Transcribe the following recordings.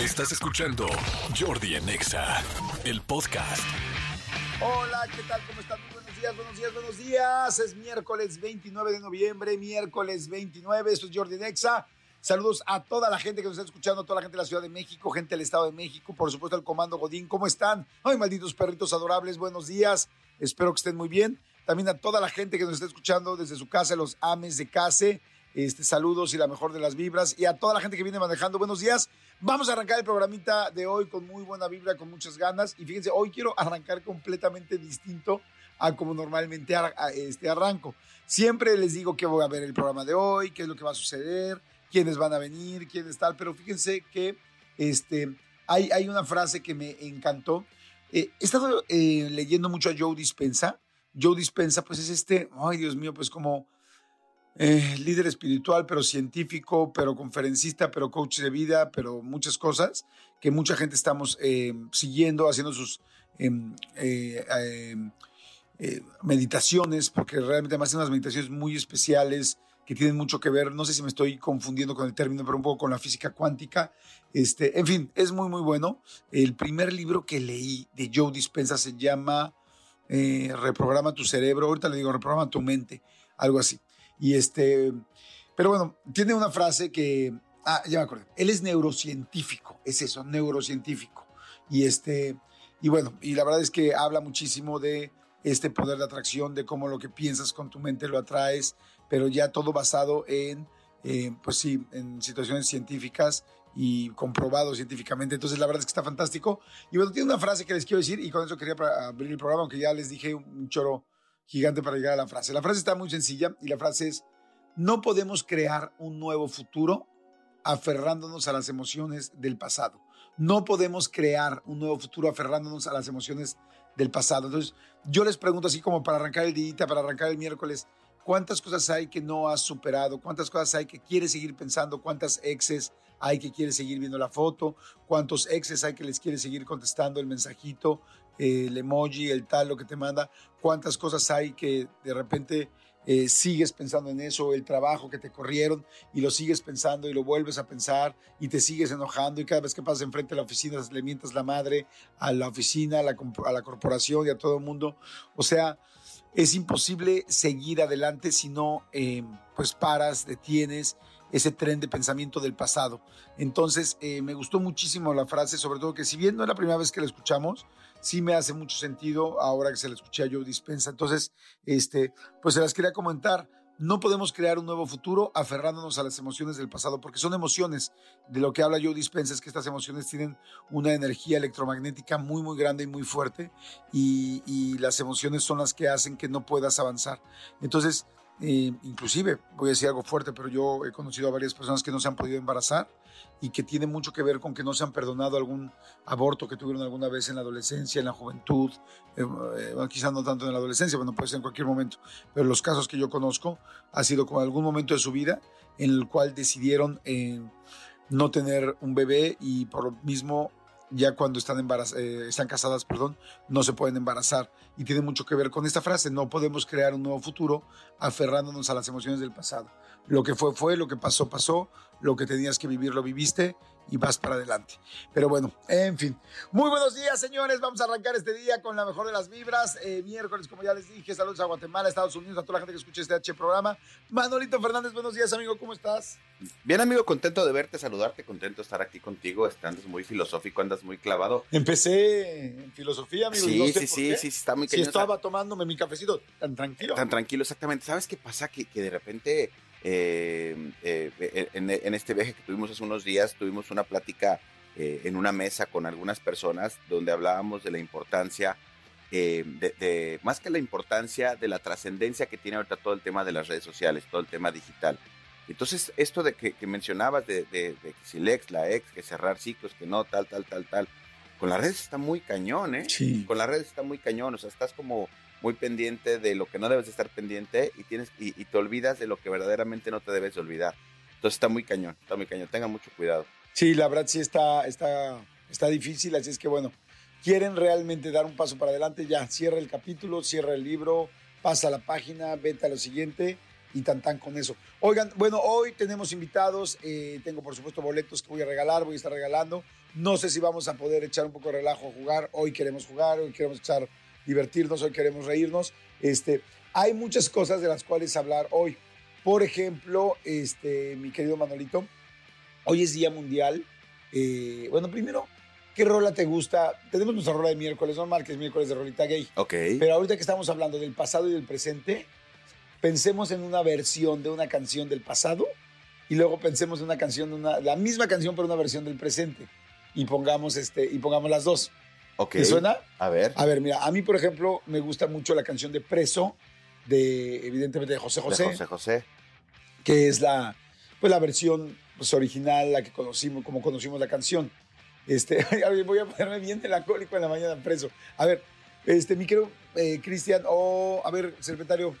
Estás escuchando Jordi Anexa, el podcast. Hola, ¿qué tal? ¿Cómo están? Buenos días, buenos días, buenos días. Es miércoles 29 de noviembre, miércoles 29. Esto es Jordi Nexa. Saludos a toda la gente que nos está escuchando, a toda la gente de la Ciudad de México, gente del Estado de México, por supuesto el Comando Godín. ¿Cómo están? Ay, malditos perritos adorables, buenos días. Espero que estén muy bien. También a toda la gente que nos está escuchando desde su casa, los ames de casa. Este, saludos y la mejor de las vibras. Y a toda la gente que viene manejando, buenos días. Vamos a arrancar el programita de hoy con muy buena vibra, con muchas ganas. Y fíjense, hoy quiero arrancar completamente distinto a como normalmente este, arranco. Siempre les digo que voy a ver el programa de hoy, qué es lo que va a suceder, quiénes van a venir, quiénes tal. Pero fíjense que este, hay, hay una frase que me encantó. Eh, he estado eh, leyendo mucho a Joe Dispensa. Joe Dispensa, pues es este, ay Dios mío, pues como eh, líder espiritual, pero científico, pero conferencista, pero coach de vida, pero muchas cosas que mucha gente estamos eh, siguiendo, haciendo sus em, eh, em, meditaciones, porque realmente además hacen unas meditaciones muy especiales que tienen mucho que ver, no sé si me estoy confundiendo con el término, pero un poco con la física cuántica. Este, en fin, es muy, muy bueno. El primer libro que leí de Joe Dispensa se llama Reprograma tu cerebro, ahorita le digo, reprograma tu mente, algo así. Y este, pero bueno, tiene una frase que, ah, ya me acordé, él es neurocientífico, es eso, neurocientífico. Y este, y bueno, y la verdad es que habla muchísimo de este poder de atracción, de cómo lo que piensas con tu mente lo atraes, pero ya todo basado en, eh, pues sí, en situaciones científicas y comprobado científicamente. Entonces, la verdad es que está fantástico. Y bueno, tiene una frase que les quiero decir y con eso quería abrir el programa, aunque ya les dije un choro gigante para llegar a la frase. La frase está muy sencilla y la frase es, no podemos crear un nuevo futuro aferrándonos a las emociones del pasado. No podemos crear un nuevo futuro aferrándonos a las emociones del pasado. Entonces, yo les pregunto así como para arrancar el día, para arrancar el miércoles, ¿cuántas cosas hay que no has superado? ¿Cuántas cosas hay que quieres seguir pensando? ¿Cuántas exes hay que quieres seguir viendo la foto? ¿Cuántos exes hay que les quieres seguir contestando el mensajito? El emoji, el tal, lo que te manda, cuántas cosas hay que de repente eh, sigues pensando en eso, el trabajo que te corrieron y lo sigues pensando y lo vuelves a pensar y te sigues enojando y cada vez que pasas enfrente de la oficina le mientas la madre a la oficina, a la, a la corporación y a todo el mundo. O sea, es imposible seguir adelante si no eh, pues paras, detienes ese tren de pensamiento del pasado. Entonces, eh, me gustó muchísimo la frase, sobre todo que si bien no es la primera vez que la escuchamos, sí me hace mucho sentido ahora que se la escuché a Joe Dispensa. Entonces, este, pues se las quería comentar. No podemos crear un nuevo futuro aferrándonos a las emociones del pasado, porque son emociones. De lo que habla Joe Dispensa es que estas emociones tienen una energía electromagnética muy, muy grande y muy fuerte, y, y las emociones son las que hacen que no puedas avanzar. Entonces, eh, inclusive, voy a decir algo fuerte, pero yo he conocido a varias personas que no se han podido embarazar y que tiene mucho que ver con que no se han perdonado algún aborto que tuvieron alguna vez en la adolescencia, en la juventud, eh, eh, quizás no tanto en la adolescencia, bueno, puede ser en cualquier momento, pero los casos que yo conozco ha sido como algún momento de su vida en el cual decidieron no tener un bebé y por lo mismo ya cuando están, eh, están casadas, perdón, no se pueden embarazar. Y tiene mucho que ver con esta frase, no podemos crear un nuevo futuro aferrándonos a las emociones del pasado. Lo que fue, fue, lo que pasó, pasó, lo que tenías que vivir, lo viviste y vas para adelante. Pero bueno, en fin. Muy buenos días, señores. Vamos a arrancar este día con la mejor de las vibras. Eh, miércoles, como ya les dije, saludos a Guatemala, Estados Unidos, a toda la gente que escucha este H programa. Manolito Fernández, buenos días, amigo. ¿Cómo estás? Bien, amigo, contento de verte, saludarte, contento de estar aquí contigo. Andas muy filosófico, andas muy clavado. Empecé en filosofía, amigo. Sí, sí, sí, sí, está muy Sí, estaba tomándome mi cafecito tan tranquilo. Tan tranquilo, exactamente. ¿Sabes qué pasa? Que, que de repente eh, eh, en, este viaje que tuvimos hace unos días, tuvimos una plática eh, en una mesa con algunas personas donde hablábamos de la importancia, de, más que la importancia, de la trascendencia que tiene ahorita todo el tema de las redes sociales, todo el tema digital. Entonces, esto de que, mencionabas de, de, que si el ex, la ex, que cerrar ciclos, que no, tal, tal, tal, tal, con las redes está muy cañón, ¿eh? Sí. Con las redes está muy cañón, o sea, estás como muy pendiente de lo que no debes estar pendiente y, tienes, y, te olvidas de lo que verdaderamente no te debes olvidar. Entonces está muy cañón, está muy cañón. Tengan mucho cuidado. Sí, la verdad sí está, está, está difícil, así es que bueno, quieren realmente dar un paso para adelante, ya, cierra el capítulo, cierra el libro, pasa la página, vete a lo siguiente y tan tan con eso. Oigan, bueno, hoy tenemos invitados, eh, tengo por supuesto boletos que voy a regalar, voy a estar regalando No sé si vamos a poder echar un poco de relajo, jugar. Hoy queremos jugar, hoy queremos echar, divertirnos, hoy queremos reírnos. Este, hay muchas cosas de las cuales hablar hoy. Por ejemplo, este, mi querido Manolito, hoy es Día Mundial. Eh, bueno, primero, ¿qué rola te gusta? Tenemos nuestra rola de miércoles, normal, que es miércoles de rolita gay. Ok. Pero ahorita que estamos hablando del pasado y del presente, pensemos en una versión de una canción del pasado y luego pensemos en una canción, de una, la misma canción, pero una versión del presente. Y pongamos, este, y pongamos las dos. Ok. ¿Te suena? A ver. A ver, mira, a mí, por ejemplo, me gusta mucho la canción de Preso, de, evidentemente, de José De José, José José. que es la, pues, la versión pues, original, la que conocimos, como conocimos la canción. Este, voy a ponerme bien melancólico en la mañana preso. A ver, este, mi querido eh, Cristian, o a ver, secretario,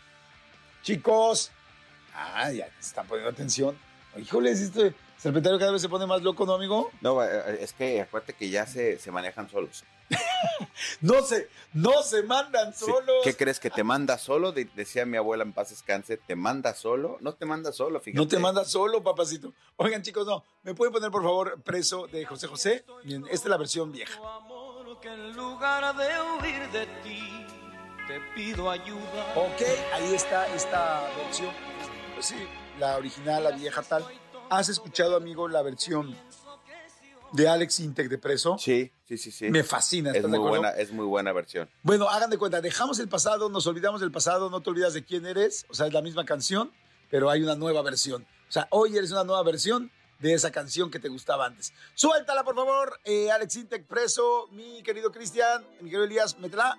chicos, ah, ya se están poniendo atención. Híjoles, este secretario cada vez se pone más loco, ¿no, amigo? No, eh, es que acuérdate que ya se, se manejan solos. No se, no se mandan Sí. solos. ¿Qué crees que te manda solo? De- decía mi abuela en paz descanse, ¿te manda solo? No te manda solo, fíjate. No te manda solo, papacito. Oigan, chicos, no. ¿Me pueden poner, por favor, preso de José José? Bien, esta es la versión vieja. amor que en lugar de huir de ti te pido ayuda. Ok, ahí está esta versión. Pues sí, la original, la vieja tal. ¿Has escuchado, amigo, la versión de Alex Intec de preso? Sí, sí, sí, sí. Me fascina, es ¿estás muy de acuerdo? buena, es muy buena versión. Bueno, hagan de cuenta, dejamos el pasado, nos olvidamos del pasado, no te olvidas de quién eres. O sea, es la misma canción, pero hay una nueva versión. O sea, hoy eres una nueva versión de esa canción que te gustaba antes. Suéltala, por favor, eh, Alex Intec preso, mi querido Cristian, mi querido Elías, métela.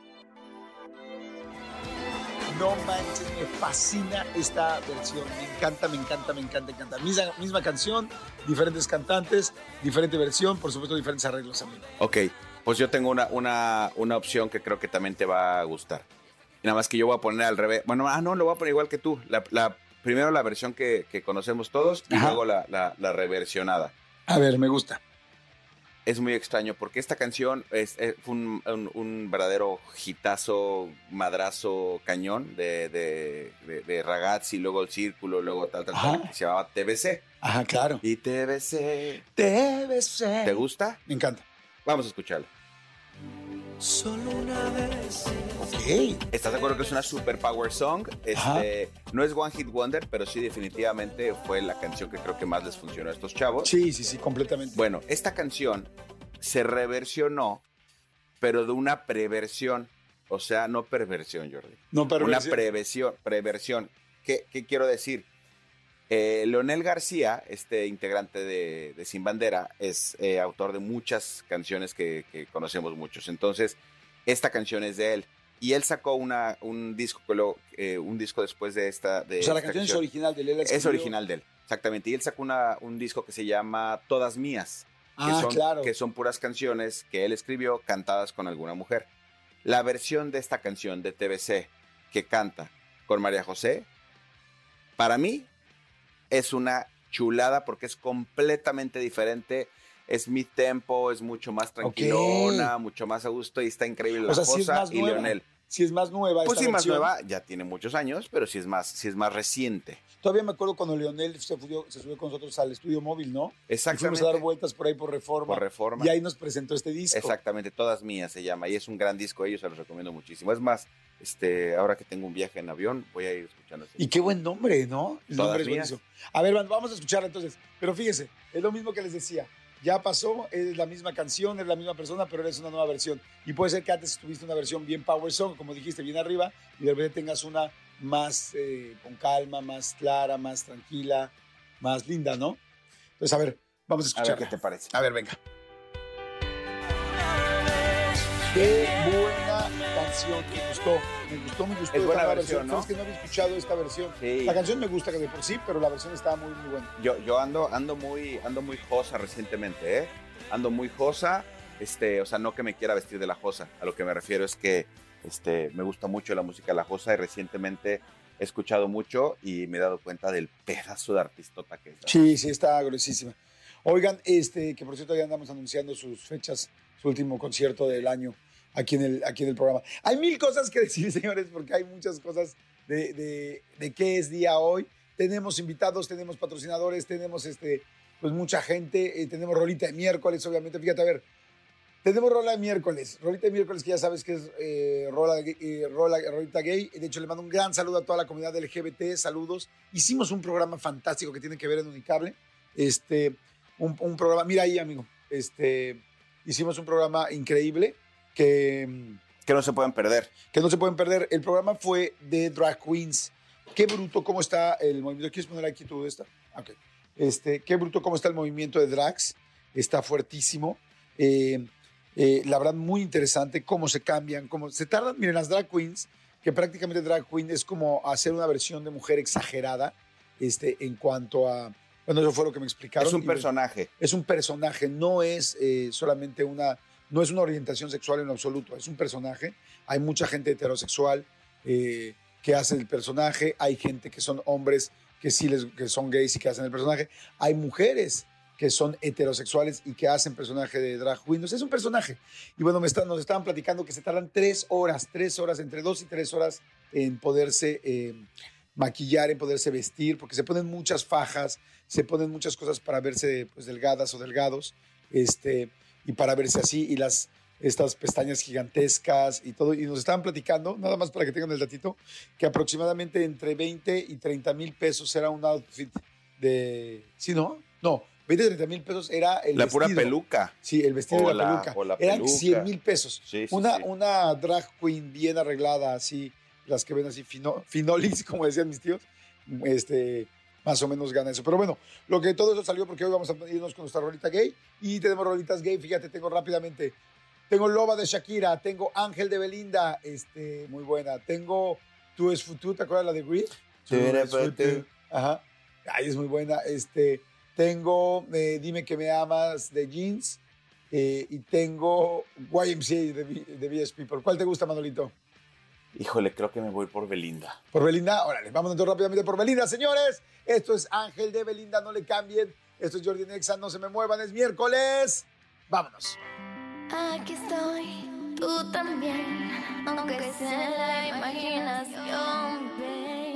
No manches, me fascina esta versión. Me encanta, me encanta, me encanta, me encanta. Misma, misma canción, diferentes cantantes, diferente versión, por supuesto, diferentes arreglos, amigo. Ok, pues yo tengo una, una, una opción que creo que también te va a gustar. Y nada más que yo voy a poner al revés. Bueno, ah, no, lo voy a poner igual que tú. La, la- primero la versión que, que conocemos todos y Ajá. luego la, la, la reversionada. A ver, me gusta. Es muy extraño porque esta canción es, es- fue un, un- un verdadero hitazo, madrazo, cañón de, de, de- de Ragazzi, luego el círculo, luego tal, tal, tal, que se llamaba TBC. Ajá, claro. Y TBC. Besé. ¿Te gusta? Me encanta. Vamos a escucharlo. Solo una vez. Ok. ¿Estás de acuerdo que es una super power song? Este, no es One Hit Wonder, pero sí definitivamente fue la canción que creo que más les funcionó a estos chavos. Sí, sí, sí, completamente. Bueno, esta canción se reversionó, pero de una preversión. O sea, no perversión, Jordi. no Una perversión. preversión. preversión. ¿Qué, qué quiero decir? Eh, Leonel García, este integrante de, de Sin Bandera, es eh, autor de muchas canciones que, que conocemos muchos. Entonces, esta canción es de él. Y él sacó una, un disco, eh, un disco después de esta. De o sea, la canción es original de Lela. Es original de él, exactamente. Y él sacó una- un disco que se llama Todas Mías, que, Ah, son, claro. que son puras canciones que él escribió cantadas con alguna mujer. La versión de esta canción de TBC que canta con María José, para mí es una chulada porque es completamente diferente. Es mi tempo, es mucho más tranquilona, mucho más a gusto y está increíble O la sí es cosa más y nueva. Leonel. Si es más nueva Pues esta sí, más nueva, ya tiene muchos años, pero sí es más, sí es más reciente. Todavía me acuerdo cuando Leonel se, subió- se subió con nosotros al estudio móvil, ¿no? Y Exactamente. fuimos a dar vueltas por ahí por Reforma. Por Reforma. Y ahí nos presentó este disco. Exactamente, todas mías se llama y es un gran disco, ellos se los recomiendo muchísimo. Es más, este, ahora que tengo un viaje en avión, voy a ir escuchando. ese Y qué buen nombre, ¿no? El Todas nombre es mías. A ver, vamos a escucharla entonces. Pero fíjese, es lo mismo que les decía. Ya pasó, es la misma canción, es la misma persona, pero es una nueva versión. Y puede ser que antes tuviste una versión bien power song, como dijiste, bien arriba, y de repente tengas una más eh, con calma, más clara, más tranquila, más linda, ¿no? Entonces, a ver, vamos a ver qué te parece. A ver, venga. Qué buena canción, me gustó, me gustó, me gustó. Es buena nueva versión, ¿no? Sabes que no había escuchado esta versión. Sí. La canción me gusta de por sí, pero la versión estaba muy, muy buena. Yo, yo ando, ando muy, ando muy josa recientemente, ¿eh? Ando muy josa, este, o sea, no que me quiera vestir de la josa. A lo que me refiero es que, este, me gusta mucho la música de la josa y recientemente he escuchado mucho y me he dado cuenta del pedazo de artistota que es. Sí, sí, está gruesísima. Oigan, este, que por cierto ya andamos anunciando sus fechas, su último concierto del año aquí en el, aquí en el programa. Hay mil cosas que decir, señores, porque hay muchas cosas de, de, de qué es día hoy. Tenemos invitados, tenemos patrocinadores, tenemos este, pues mucha gente. Eh, tenemos rolita de miércoles, obviamente. Fíjate, a ver, tenemos rola de miércoles. Rolita de miércoles que ya sabes que es eh, rola, eh, rola, rolita gay. De hecho, le mando un gran saludo a toda la comunidad LGBT. Saludos. Hicimos un programa fantástico que tiene que ver en Unicable. Este, un, un programa, mira ahí, amigo. Este, hicimos un programa increíble que, Que no se pueden perder. que no se pueden perder. El programa fue de drag queens. Qué bruto cómo está el movimiento. ¿Quieres poner aquí tú esta? Ok. Este, qué bruto cómo está el movimiento de drags. Está fuertísimo. Eh, eh, la verdad, muy interesante cómo se cambian, cómo se tardan. Miren, las drag queens, que prácticamente drag queen es como hacer una versión de mujer exagerada este, en cuanto a. Bueno, eso fue lo que me explicaron. Es un personaje. es un personaje, no es eh, solamente una, no es una orientación sexual en absoluto, es un personaje. Hay mucha gente heterosexual eh, que hace el personaje, hay gente que son hombres que sí les, que son gays y que hacen el personaje, hay mujeres que son heterosexuales y que hacen personaje de drag queen. Entonces, es un personaje. Y bueno, me están, nos estaban platicando que se tardan tres horas, tres horas, entre dos y tres horas en poderse eh, maquillar, en poderse vestir, porque se ponen muchas fajas, se ponen muchas cosas para verse pues, delgadas o delgados, este, y para verse así, y las estas pestañas gigantescas y todo, y nos estaban platicando, nada más para que tengan el datito, que aproximadamente entre 20 y 30 mil pesos era un outfit de... ¿Sí, no? No, 20 y 30 mil pesos era el La pura peluca. Sí, el vestido O de la, la- peluca. o la Eran peluca. 100 mil pesos. Sí, sí, una, sí. una drag queen bien arreglada, así, las que ven así, fino- finolis, como decían mis tíos, este, más o menos gana eso. Pero bueno, lo que todo eso salió porque hoy vamos a irnos con nuestra rolita gay y tenemos rolitas gay. Fíjate, tengo rápidamente, tengo Loba de Shakira, tengo Ángel de Belinda, este, muy buena. Tengo Tú es Futú, ¿te acuerdas la de Grid? Tú eres Tú es Futú. Ajá. Ay, es muy buena. Este, tengo eh, Dime que me amas de Jeans eh, y tengo YMCA de, de BSP. ¿Por cuál te gusta, Manolito? Híjole, creo que me voy por Belinda. ¿Por Belinda? Órale, vamos entonces rápidamente por Belinda, señores. Esto es Ángel de Belinda, no le cambien. Esto es Jordi Nexa, no se me muevan, es miércoles. Vámonos. Aquí estoy, tú también, aunque sea la imaginación.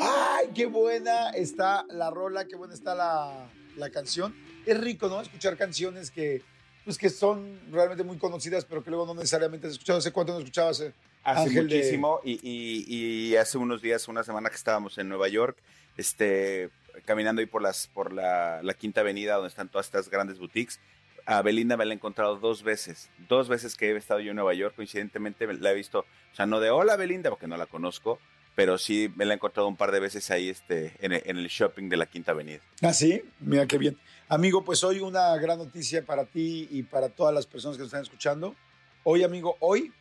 ¡Ay, qué buena está la rola, qué buena está la, la canción! Es rico, ¿no? Escuchar canciones que, pues, que son realmente muy conocidas, pero que luego no necesariamente has escuchado. ¿Hace cuánto no escuchabas? Hace Ángel de- muchísimo y, y- y hace unos días, una semana que estábamos en Nueva York, este, caminando ahí por, las, por la, la Quinta Avenida donde están todas estas grandes boutiques, a Belinda me la he encontrado dos veces, dos veces que he estado yo en Nueva York, coincidentemente me la he visto, o sea, no de hola Belinda, porque no la conozco, pero sí me la he encontrado un par de veces ahí este, en, el, en el shopping de la Quinta Avenida. Ah, sí, mira qué bien. Amigo, pues hoy una gran noticia para ti y para todas las personas que nos están escuchando. Hoy, amigo, hoy,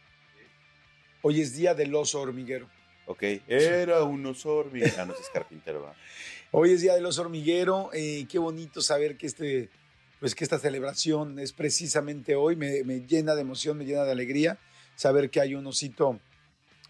hoy es día del oso hormiguero. Ok, era un oso hormiga. Ah, no es carpintero, ¿verdad? Hoy es día del oso hormiguero. eh, qué bonito saber que este, pues que esta celebración es precisamente hoy. Me, me llena de emoción, me llena de alegría saber que hay un osito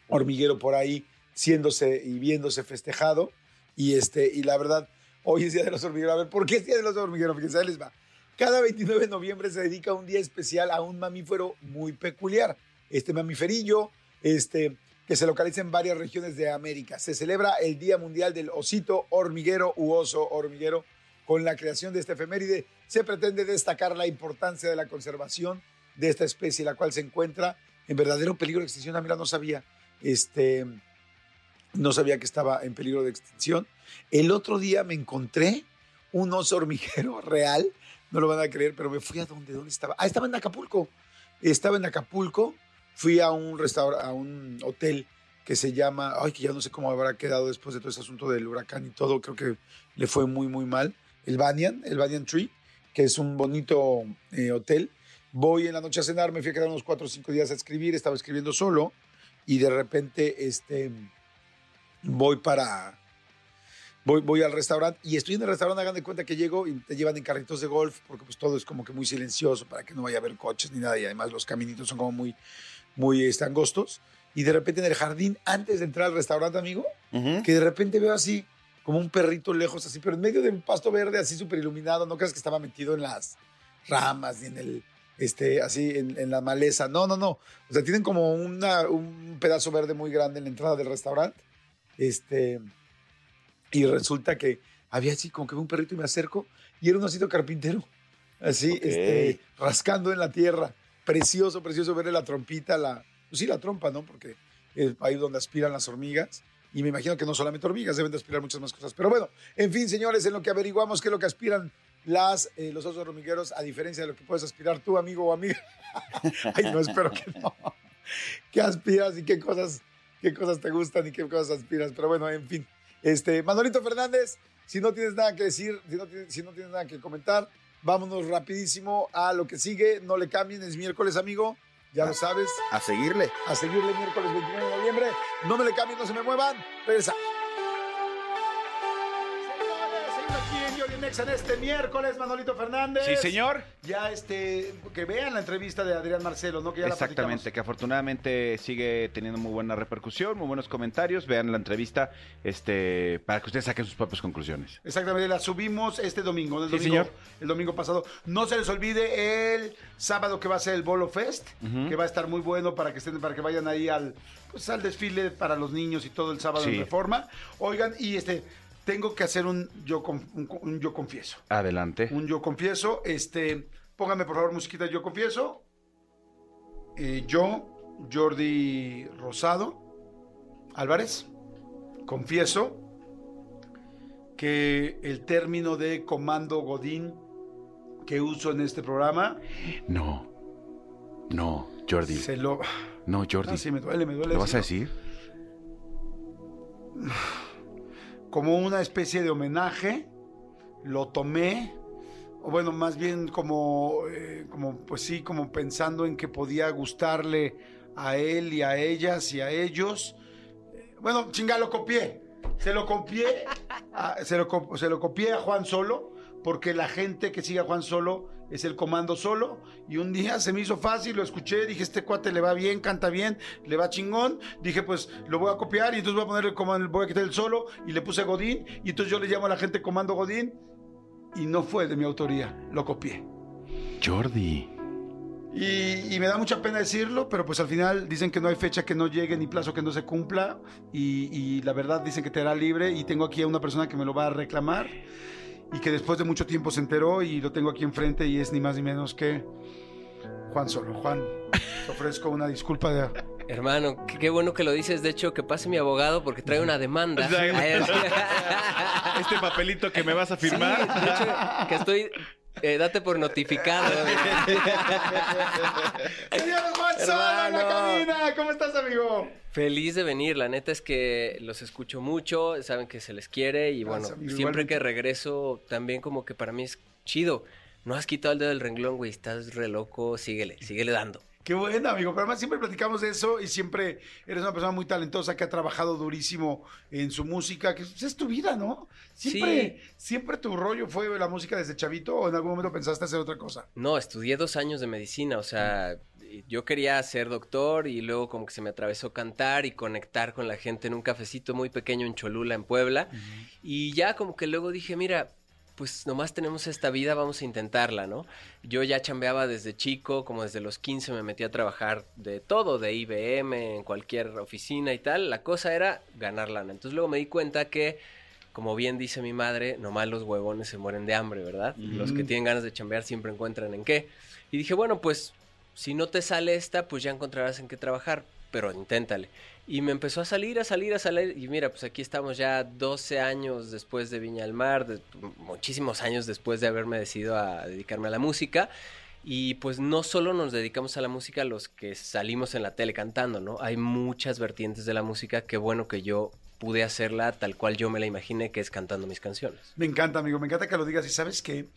hormiguero por ahí siéndose y viéndose festejado. Y este, y la verdad, hoy es día de los hormigueros. A ver, ¿por qué es día de los hormigueros? Fíjense, ahí les va. Cada 29 de noviembre se dedica un día especial a un mamífero muy peculiar. Este mamiferillo, este, que se localiza en varias regiones de América. Se celebra el Día Mundial del Osito Hormiguero u Oso Hormiguero. Con la creación de esta efeméride se pretende destacar la importancia de la conservación de esta especie, la cual se encuentra en verdadero peligro de extinción. Ah, mira, no sabía. Este, no sabía que estaba en peligro de extinción. El otro día me encontré un oso hormiguero real, no lo van a creer, pero me fui a donde, ¿dónde estaba? Ah, estaba en Acapulco. Estaba en Acapulco, fui a un restaurante, a un hotel que se llama, ay, que ya no sé cómo habrá quedado después de todo ese asunto del huracán y todo, creo que le fue muy, muy mal. El Banyan, el Banyan Tree, que es un bonito eh, hotel. Voy en la noche a cenar, me fui a quedar unos cuatro o cinco días a escribir, estaba escribiendo solo y de repente este, voy para, voy, voy al restaurante y estoy en el restaurante, hagan de cuenta que llego y te llevan en carritos de golf porque pues todo es como que muy silencioso para que no vaya a haber coches ni nada y además los caminitos son como muy, muy este, angostos. Y de repente en el jardín, antes de entrar al restaurante, amigo, que de repente veo así como un perrito lejos así, pero en medio del pasto verde así súper iluminado, no creas que estaba metido en las ramas ni en el, este, así en, en la maleza, no, no, no, o sea, tienen como una, un pedazo verde muy grande en la entrada del restaurante, este, y resulta que había así como que un perrito y me acerco y era un osito carpintero. Así, Ok. este, rascando en la tierra. Precioso, precioso verle la trompita, la, pues sí, la trompa, ¿no? Porque es ahí donde aspiran las hormigas. Y me imagino que no solamente hormigas, deben de aspirar muchas más cosas. Pero bueno, en fin, señores, en lo que averiguamos qué es lo que aspiran las, eh, los osos hormigueros, a diferencia de lo que puedes aspirar tú, amigo o amiga. Ay, no, espero que no. ¿Qué aspiras y qué cosas, qué cosas te gustan y qué cosas aspiras? Pero bueno, en fin. Este, Manolito Fernández, si no tienes nada que decir, si no tienes, si no tienes nada que comentar, vámonos rapidísimo a lo que sigue. No le cambien, es miércoles, amigo. Ya lo sabes. A seguirle. A seguirle miércoles 29 de noviembre. No me le cambien, no se me muevan. Regresa. Aquí en este miércoles, Manolito Fernández. Sí, señor. Ya este, que vean la entrevista de Adrián Marcelo, ¿no? Que ya Exactamente, que afortunadamente sigue teniendo muy buena repercusión, muy buenos comentarios. Vean la entrevista este, para que ustedes saquen sus propias conclusiones. Exactamente, la subimos este domingo, el Sí, domingo, señor. el domingo pasado. No se les olvide el sábado que va a ser el Bolo Fest, que va a estar muy bueno para que estén, para que vayan ahí al, pues, al desfile para los niños y todo el sábado en. Reforma. Oigan, y este, tengo que hacer un yo, con- un, un yo confieso. Adelante. Un yo confieso, este, pónganme por favor musiquita yo confieso. Eh, yo, Jordi Rosado Álvarez, confieso que el término de comando Godín que uso en este programa No. No, Jordi. se lo... No, Jordi. Ah, sí, me duele, me duele. ¿Lo vas a decir? como una especie de homenaje, lo tomé, o bueno, más bien como, eh, como, pues sí, como pensando en que podía gustarle a él y a ellas y a ellos. Eh, Bueno, chinga, lo copié. Se lo copié, se, lo, se lo copié a Juan Solo, porque la gente que sigue a Juan Solo es el comando solo. Y un día se me hizo fácil, lo escuché, dije, este cuate le va bien, canta bien, le va chingón. Dije, pues lo voy a copiar y entonces voy a poner el comando, voy a quitar el solo y le puse Godín. Y entonces yo le llamo a la gente comando Godín. Y no fue de mi autoría, lo copié. Jordi. Y, y me da mucha pena decirlo, pero pues al final dicen que no hay fecha que no llegue ni plazo que no se cumpla. Y, y la verdad dicen que te hará libre. Y tengo aquí a una persona que me lo va a reclamar. Y que después de mucho tiempo se enteró y lo tengo aquí enfrente y es ni más ni menos que Juan Solo. Juan, te ofrezco una disculpa de... Hermano, qué, qué bueno que lo dices. De hecho, que pase mi abogado porque trae una demanda. Este papelito que me vas a sí, de hecho, que estoy... eh, date por notificado. Señor Juan en la cabina. ¿Cómo estás, amigo? Feliz de venir. La neta es que los escucho mucho. Saben que se les quiere. Y bueno, amigo, siempre igualmente. que regreso, también como que para mí es chido. No has quitado el dedo del renglón, güey. Estás re loco. Síguele, síguele dando. Qué bueno, amigo. Pero además siempre platicamos de eso y siempre eres una persona muy talentosa que ha trabajado durísimo en su música, que pues, es tu vida, ¿no? Siempre, siempre tu rollo fue la música desde chavito o en algún momento pensaste hacer otra cosa. No, estudié dos años de medicina, o sea, yo quería ser doctor y luego como que se me atravesó cantar y conectar con la gente en un cafecito muy pequeño en Cholula, en Puebla. Y ya como que luego dije, mira, pues nomás tenemos esta vida, vamos a intentarla, ¿no? Yo ya chambeaba desde chico, como desde los 15 me metí a trabajar de todo, de IBM, en cualquier oficina y tal. La cosa era ganar lana. Entonces luego me di cuenta que, como bien dice mi madre, nomás los huevones se mueren de hambre, ¿verdad? Los que tienen ganas de chambear siempre encuentran en qué. Y dije, bueno, pues si no te sale esta, pues ya encontrarás en qué trabajar, pero inténtale. Y me empezó a salir, a salir, a salir. Y mira, pues aquí estamos ya 12 años después de Viña del Mar, muchísimos años después de haberme decidido a dedicarme a la música. Y pues no solo nos dedicamos a la música los que salimos en la tele cantando, ¿no? Hay muchas vertientes de la música. Qué bueno que yo pude hacerla tal cual yo me la imaginé, que es cantando mis canciones. Me encanta, amigo, me encanta que lo digas y sabes que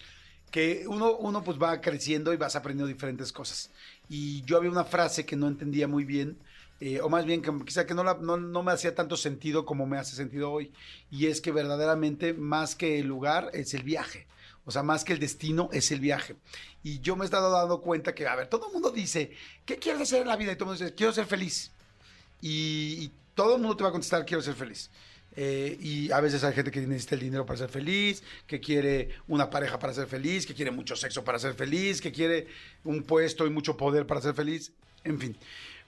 uno, uno pues va creciendo y vas aprendiendo diferentes cosas. Y yo había una frase que no entendía muy bien, eh, o más bien que quizá que no, no, no me hacía tanto sentido como me hace sentido hoy, y es que verdaderamente más que el lugar es el viaje. O sea, más que el destino es el viaje. Y yo me he estado dando cuenta que, a ver, todo el mundo dice, ¿qué quieres hacer en la vida? Y todo el mundo dice, quiero ser feliz. Y, y todo el mundo te va a contestar, quiero ser feliz. Eh, y a veces hay gente que necesita el dinero para ser feliz, que quiere una pareja para ser feliz, que quiere mucho sexo para ser feliz, que quiere un puesto y mucho poder para ser feliz, en fin.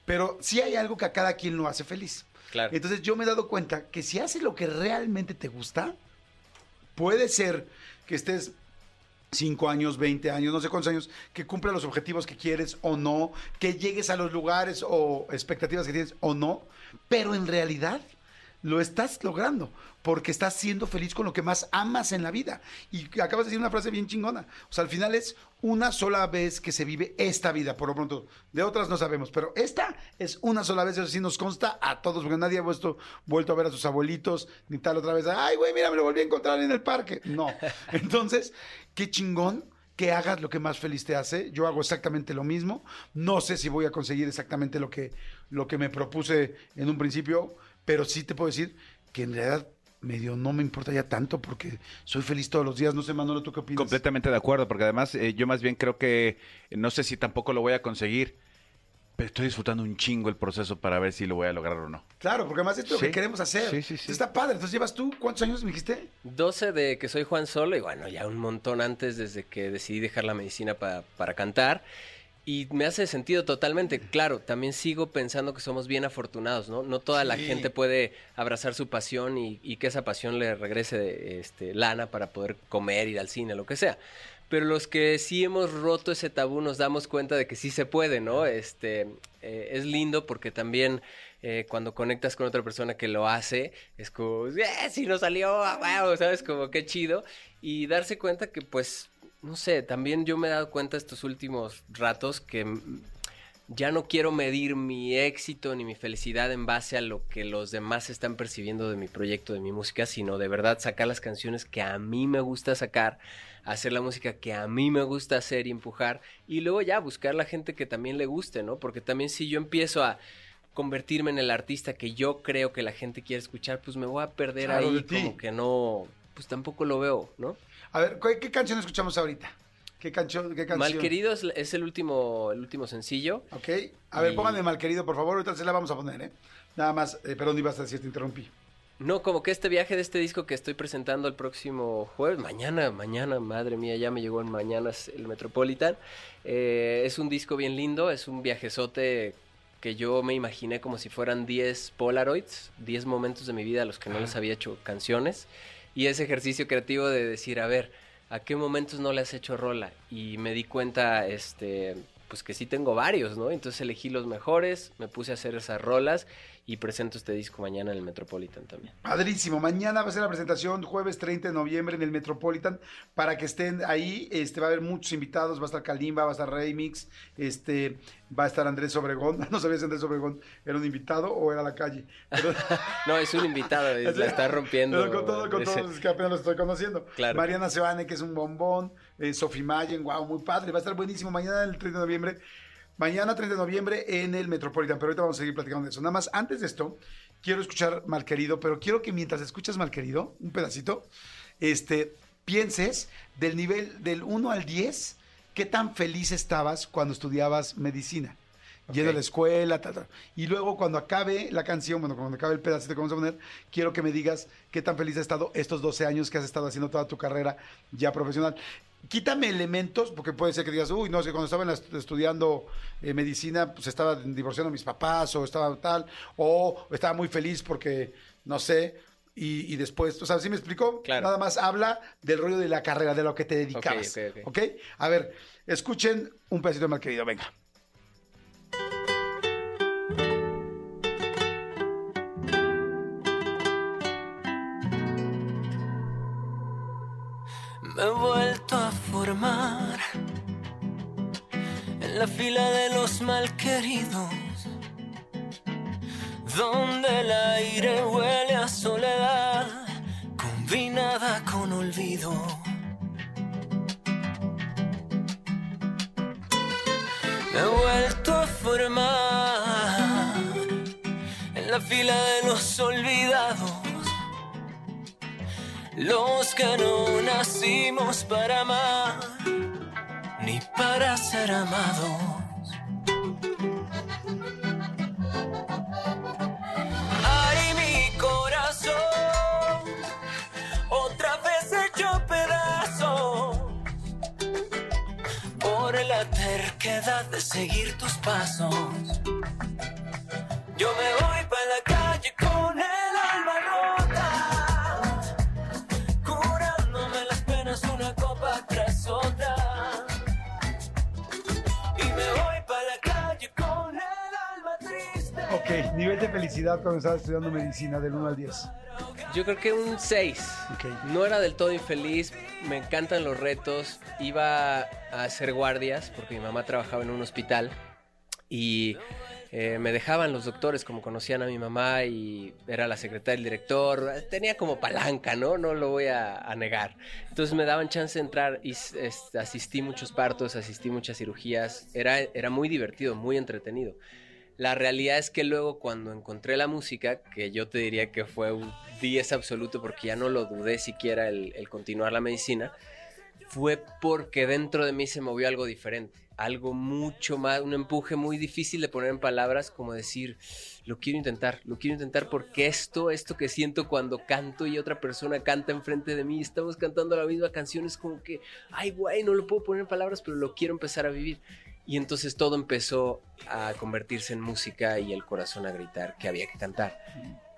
Pero sí hay algo que a cada quien lo hace feliz. Claro. Entonces yo me he dado cuenta que si haces lo que realmente te gusta, puede ser que estés 5 años, 20 años, no sé cuántos años, que cumpla los objetivos que quieres o no, que llegues a los lugares o expectativas que tienes o no, pero en realidad lo estás logrando porque estás siendo feliz con lo que más amas en la vida. Y acabas de decir una frase bien chingona. O sea, al final es una sola vez que se vive esta vida, por lo pronto. De otras no sabemos, pero esta es una sola vez, eso sí nos consta a todos, porque nadie ha vuelto, vuelto a ver a sus abuelitos, ni tal otra vez. Ay, güey, mira, me lo volví a encontrar en el parque. No. Entonces, qué chingón que hagas lo que más feliz te hace. Yo hago exactamente lo mismo. No sé si voy a conseguir exactamente lo que, lo que me propuse en un principio, pero sí te puedo decir que en realidad medio no me importa ya tanto porque soy feliz todos los días. No sé, Manolo, ¿tú qué opinas? Completamente de acuerdo, porque además eh, yo más bien creo que no sé si tampoco lo voy a conseguir, pero estoy disfrutando un chingo el proceso para ver si lo voy a lograr o no. Claro, porque además esto es lo Sí. que queremos hacer. Sí, sí, sí. Está padre. Entonces, ¿llevas tú cuántos años me dijiste? 12 de que soy Juan Solo y bueno, ya un montón antes desde que decidí dejar la medicina pa- para cantar. Y me hace sentido totalmente. Claro, también sigo pensando que somos bien afortunados, ¿no? No toda la gente puede abrazar su pasión y, y que esa pasión le regrese este, lana para poder comer, ir al cine, lo que sea. Pero los que sí hemos roto ese tabú nos damos cuenta de que sí se puede, ¿no? Este, eh, es lindo porque también eh, cuando conectas con otra persona que lo hace, es como, ¡eh! Si no salió, ¡a huevo", ¿sabes? Como qué chido. Y darse cuenta que, pues, no sé, también yo me he dado cuenta estos últimos ratos que ya no quiero medir mi éxito ni mi felicidad en base a lo que los demás están percibiendo de mi proyecto, de mi música, sino de verdad sacar las canciones que a mí me gusta sacar, hacer la música que a mí me gusta hacer y empujar, y luego ya buscar la gente que también le guste, ¿no? Porque también si yo empiezo a convertirme en el artista que yo creo que la gente quiere escuchar, pues me voy a perder Claro, ahí como que no, pues tampoco lo veo, ¿no? A ver, ¿qué, qué canción escuchamos ahorita? ¿Qué, canción? qué canción? Malquerido es, es el último, el último sencillo. Ok. A ver, Y- pónganme Malquerido, por favor. Ahorita se la vamos a poner, ¿eh? Nada más, eh, perdón, ibas a decir, te interrumpí. No, como que este viaje de este disco que estoy presentando el próximo jueves, mañana, mañana, madre mía, ya me llegó en mañanas el Metropolitan. Eh, es un disco bien lindo, es un viajezote que yo me imaginé como si fueran 10 Polaroids, 10 momentos de mi vida a los que no les había hecho canciones. Y ese ejercicio creativo de decir, a ver, ¿a qué momentos no le has hecho rola? Y me di cuenta, este, pues que sí tengo varios, ¿no? Entonces elegí los mejores, me puse a hacer esas rolas y presento este disco mañana en el Metropolitan también. Padrísimo. Mañana va a ser la presentación, jueves 30 de noviembre en el Metropolitan. Para que estén ahí, este, va a haber muchos invitados. Va a estar Kalimba, va a estar Remix, este, va a estar Andrés Obregón. No sabía si Andrés Obregón era un invitado o era la calle. Pero- No, es un invitado, la está rompiendo. Pero con todo, con todo, es que apenas lo estoy conociendo. Claro. Mariana Sebane, que es un bombón. Eh, Sofi Mayen, wow, muy padre. Va a estar buenísimo mañana, el 30 de noviembre. Mañana, 30 de noviembre, en el Metropolitan. Pero ahorita vamos a seguir platicando de eso. Nada más, antes de esto, quiero escuchar Malquerido, pero quiero que mientras escuchas Malquerido, un pedacito, este, pienses del nivel del 1 al 10, qué tan feliz estabas cuando estudiabas medicina. Yendo a la escuela, tal, tal. Y luego cuando acabe la canción, bueno, cuando acabe el pedacito que vamos a poner, quiero que me digas qué tan feliz has estado estos 12 años que has estado haciendo toda tu carrera ya profesional. Quítame elementos, porque puede ser que digas, uy, no, que cuando estaba en la est- estudiando eh, medicina, pues estaba divorciando a mis papás, o estaba tal, o estaba muy feliz porque, no sé, y, y después, o sea, ¿sí me explicó? Claro. Nada más habla del rollo de la carrera, de lo que te dedicabas. ok, ok. ¿Ok? A ver, escuchen un pedacito más querido, venga. La fila de los malqueridos, donde el aire huele a soledad combinada con olvido. Me he vuelto a formar en la fila de los olvidados. Los que no nacimos para ni para ser amados. Ay, mi corazón, otra vez hecho pedazos. Por la terquedad de seguir tus pasos. Yo me voy para la calle Ok, nivel de felicidad cuando estabas estudiando medicina del 1 al 10. Yo creo que un 6. Ok. No era del todo infeliz, me encantan los retos. Iba a hacer guardias porque mi mamá trabajaba en un hospital y eh, me dejaban los doctores como conocían a mi mamá y era la secretaria del director. Tenía como palanca, ¿no? No lo voy a, a negar. Entonces me daban chance de entrar y s- este, asistí muchos partos, asistí muchas cirugías. Era, era muy divertido, muy entretenido. La realidad es que luego cuando encontré la música, que yo te diría que fue un 10 absoluto porque ya no lo dudé siquiera el, continuar la medicina, fue porque dentro de mí se movió algo diferente, algo mucho más, un empuje muy difícil de poner en palabras, como decir, lo quiero intentar, lo quiero intentar porque esto, esto que siento cuando canto y otra persona canta enfrente de mí, estamos cantando la misma canción, es como que, ay, güey, no lo puedo poner en palabras, pero lo quiero empezar a vivir. Y entonces todo empezó a convertirse en música y el corazón a gritar que había que cantar.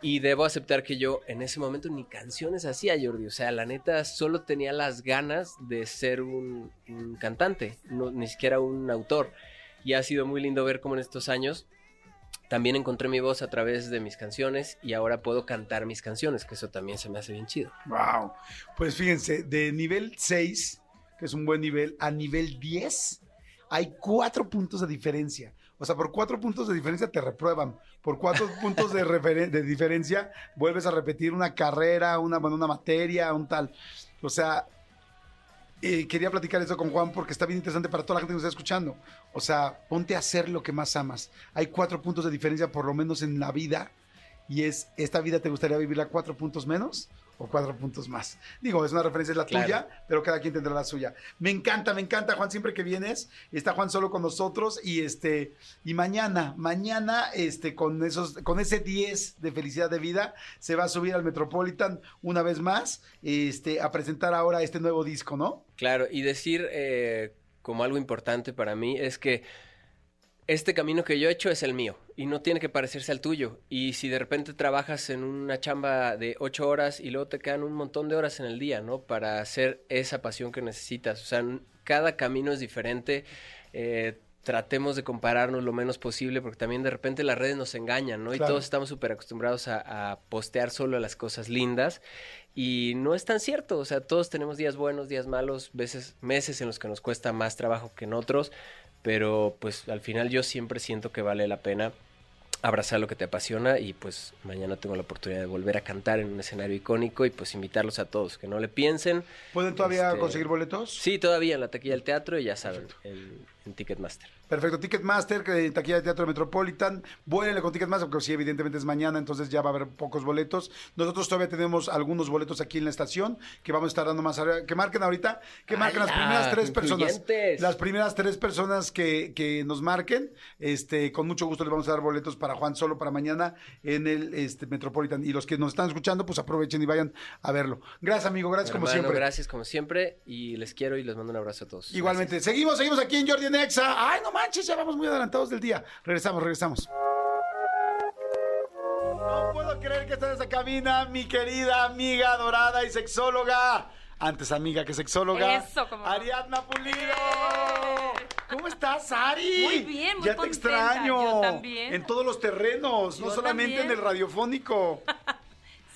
Y debo aceptar que yo en ese momento ni canciones hacía, Jordi. O sea, la neta solo tenía las ganas de ser un, un cantante, no, ni siquiera un autor. Y ha sido muy lindo ver cómo en estos años también encontré mi voz a través de mis canciones y ahora puedo cantar mis canciones, que eso también se me hace bien chido. Wow. Pues fíjense, de nivel 6, que es un buen nivel, a nivel 10, hay cuatro puntos de diferencia. O sea, por cuatro puntos de diferencia te reprueban. Por cuatro puntos de, diferencia vuelves a repetir una carrera, una, una materia, un tal. O sea, eh, quería platicar eso con Juan porque está bien interesante para toda la gente que nos está escuchando. O sea, ponte a hacer lo que más amas. Hay cuatro puntos de diferencia, por lo menos en la vida, y es, ¿esta vida te gustaría vivirla cuatro puntos menos o cuatro puntos más? Digo, es una referencia, es la Claro. tuya, pero cada quien tendrá la suya. Me encanta, me encanta, Juan, siempre que vienes, está Juan solo con nosotros y este, y mañana, mañana, este, con esos, con ese 10 de felicidad de vida, se va a subir al Metropolitan una vez más, este, a presentar ahora este nuevo disco, ¿no? Claro, y decir eh, como algo importante para mí es que este camino que yo he hecho es el mío y no tiene que parecerse al tuyo. Y si de repente trabajas en una chamba de ocho horas y luego te quedan un montón de horas en el día, ¿no? Para hacer esa pasión que necesitas. O sea, cada camino es diferente. eh, tratemos de compararnos lo menos posible porque también de repente las redes nos engañan, ¿no? Y todos estamos súper acostumbrados a, a postear solo las cosas lindas y no es tan cierto, o sea, todos tenemos días buenos, días malos, veces, meses en los que nos cuesta más trabajo que en otros, pero pues al final yo siempre siento que vale la pena abrazar lo que te apasiona y pues mañana tengo la oportunidad de volver a cantar en un escenario icónico y pues invitarlos a todos, que no le piensen. ¿Pueden todavía Este, conseguir boletos? Sí, todavía en la taquilla del teatro y ya saben, en, en Ticketmaster. Perfecto, Ticketmaster, taquilla de Teatro Metropolitan, vuélenle con Ticketmaster, porque sí, evidentemente es mañana, entonces ya va a haber pocos boletos. Nosotros todavía tenemos algunos boletos aquí en la estación, que vamos a estar dando más arriba. Que marquen ahorita, que marquen las primeras tres personas. Las primeras tres personas que, que nos marquen, este, con mucho gusto les vamos a dar boletos para Juan solo para mañana en el este, Metropolitan. Y los que nos están escuchando, pues aprovechen y vayan a verlo. Gracias, amigo, gracias como siempre. Gracias como siempre y les quiero y les mando un abrazo a todos. Igualmente. Seguimos, seguimos aquí en Jordi Nexa. Ay, no manches, ya vamos muy adelantados del día. Regresamos, regresamos. No puedo creer que estés en esa cabina, mi querida amiga dorada y sexóloga. Antes amiga que sexóloga. Eso, como- Ariadna Pulido. ¿Cómo estás, Ari? Muy bien, muy Ya te extraño. Yo también. En todos los terrenos, no solamente también. en el radiofónico.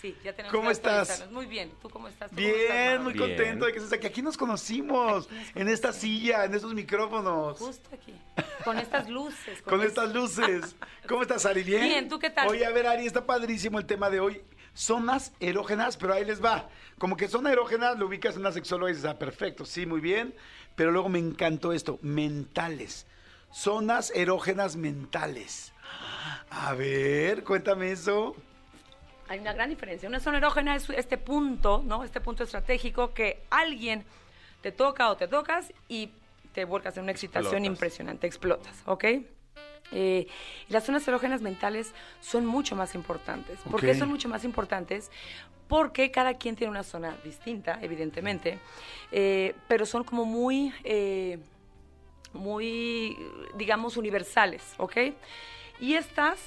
Sí, ya tenemos ¿Cómo que estás? Muy bien. ¿Tú cómo estás? ¿Tú cómo Bien, estás, muy? Bien. contento de que estés aquí. Aquí nos conocimos, en esta silla, en estos micrófonos. Justo aquí. Con estas luces. Con esta- estas luces. ¿Cómo estás, Ari? ¿Bien? Bien, ¿tú qué tal? Oye, a ver, Ari, está padrísimo el tema de hoy. Zonas erógenas, pero ahí les va. Como que zona erógena lo ubicas en una sexóloga y dices, ah, perfecto, sí, muy bien. Pero luego me encantó esto, mentales. Zonas erógenas mentales. A ver, cuéntame eso. Hay una gran diferencia. Una zona erógena es este punto, ¿no? Este punto estratégico que alguien te toca o te tocas y te vuelcas en una excitación Explotas. impresionante, explotas, ¿ok? Eh, y las zonas erógenas mentales son mucho más importantes. ¿Por qué son mucho más importantes? Porque cada quien tiene una zona distinta, evidentemente, eh, pero son como muy, eh, muy, digamos, universales, ¿ok? Y estas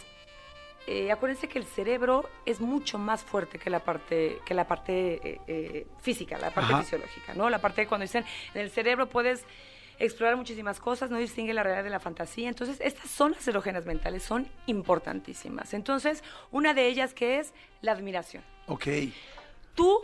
eh, acuérdense que el cerebro es mucho más fuerte que la parte, que la parte eh, eh, física, la parte Ajá. fisiológica, ¿no? La parte de cuando dicen, en el cerebro puedes explorar muchísimas cosas, no distingue la realidad de la fantasía. Entonces, estas zonas erógenas mentales son importantísimas. Entonces, una de ellas que es la admiración. Ok. Tú,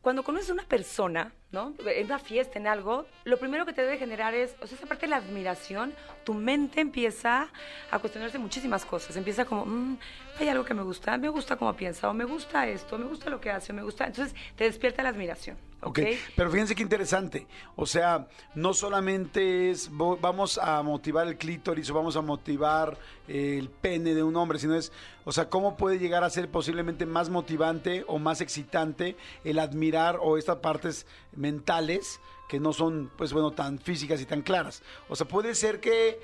cuando conoces a una persona, ¿no? En una fiesta, en algo, lo primero que te debe generar es, o sea, esa parte de la admiración, tu mente empieza a cuestionarse muchísimas cosas. Empieza como, "Mm, hay algo que me gusta, me gusta cómo piensa, o me gusta esto, me gusta lo que hace, o me gusta. Entonces, te despierta la admiración. Ok, ¿ok? pero fíjense qué interesante. O sea, no solamente es vamos a motivar el clítoris o vamos a motivar el pene de un hombre, sino es, o sea, cómo puede llegar a ser posiblemente más motivante o más excitante el admirar o estas partes mentales que no son, pues bueno, tan físicas y tan claras. O sea, puede ser que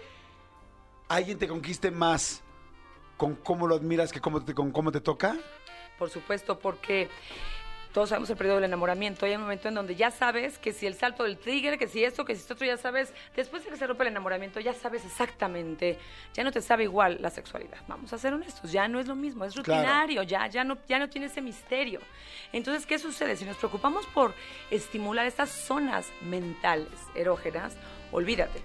alguien te conquiste más con cómo lo admiras que cómo te, con cómo te toca. Por supuesto, porque todos sabemos el periodo del enamoramiento. Hay un momento en donde ya sabes que si el salto del trigger, que si esto, que si esto otro, ya sabes. Después de que se rompe el enamoramiento, ya sabes exactamente. Ya no te sabe igual la sexualidad. Vamos a ser honestos, ya no es lo mismo, es Claro. rutinario, ya, ya, no, ya no tiene ese misterio. Entonces, ¿qué sucede? Si nos preocupamos por estimular estas zonas mentales erógenas, olvídate.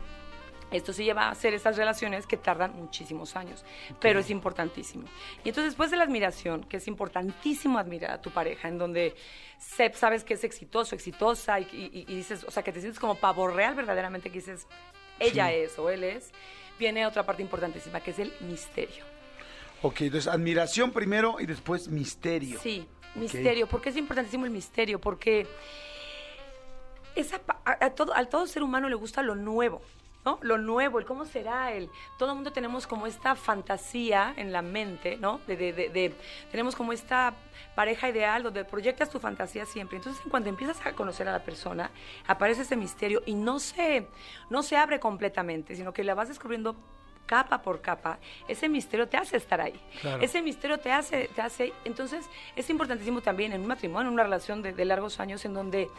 Esto sí lleva a hacer esas relaciones que tardan muchísimos años, pero es importantísimo. Y entonces después de la admiración, que es importantísimo admirar a tu pareja, en donde se- sabes que es exitoso, exitosa, y, y- y dices, o sea, que te sientes como pavo real verdaderamente, que dices, ella es o él es, viene otra parte importantísima, que es el misterio. Ok, entonces admiración primero y después misterio. Sí, misterio. ¿Por qué es importantísimo el misterio? Porque esa, a, a todo, al todo ser humano le gusta lo nuevo. ¿No? Lo nuevo, el cómo será el. Todo el mundo tenemos como esta fantasía en la mente, ¿no? De- tenemos como esta pareja ideal donde proyectas tu fantasía siempre. Entonces, cuando empiezas a conocer a la persona, aparece ese misterio y no se, no se abre completamente, sino que la vas descubriendo capa por capa, ese misterio te hace estar ahí. Claro. Ese misterio te hace, te hace. Entonces, es importantísimo también en un matrimonio, en una relación de, de largos años, en donde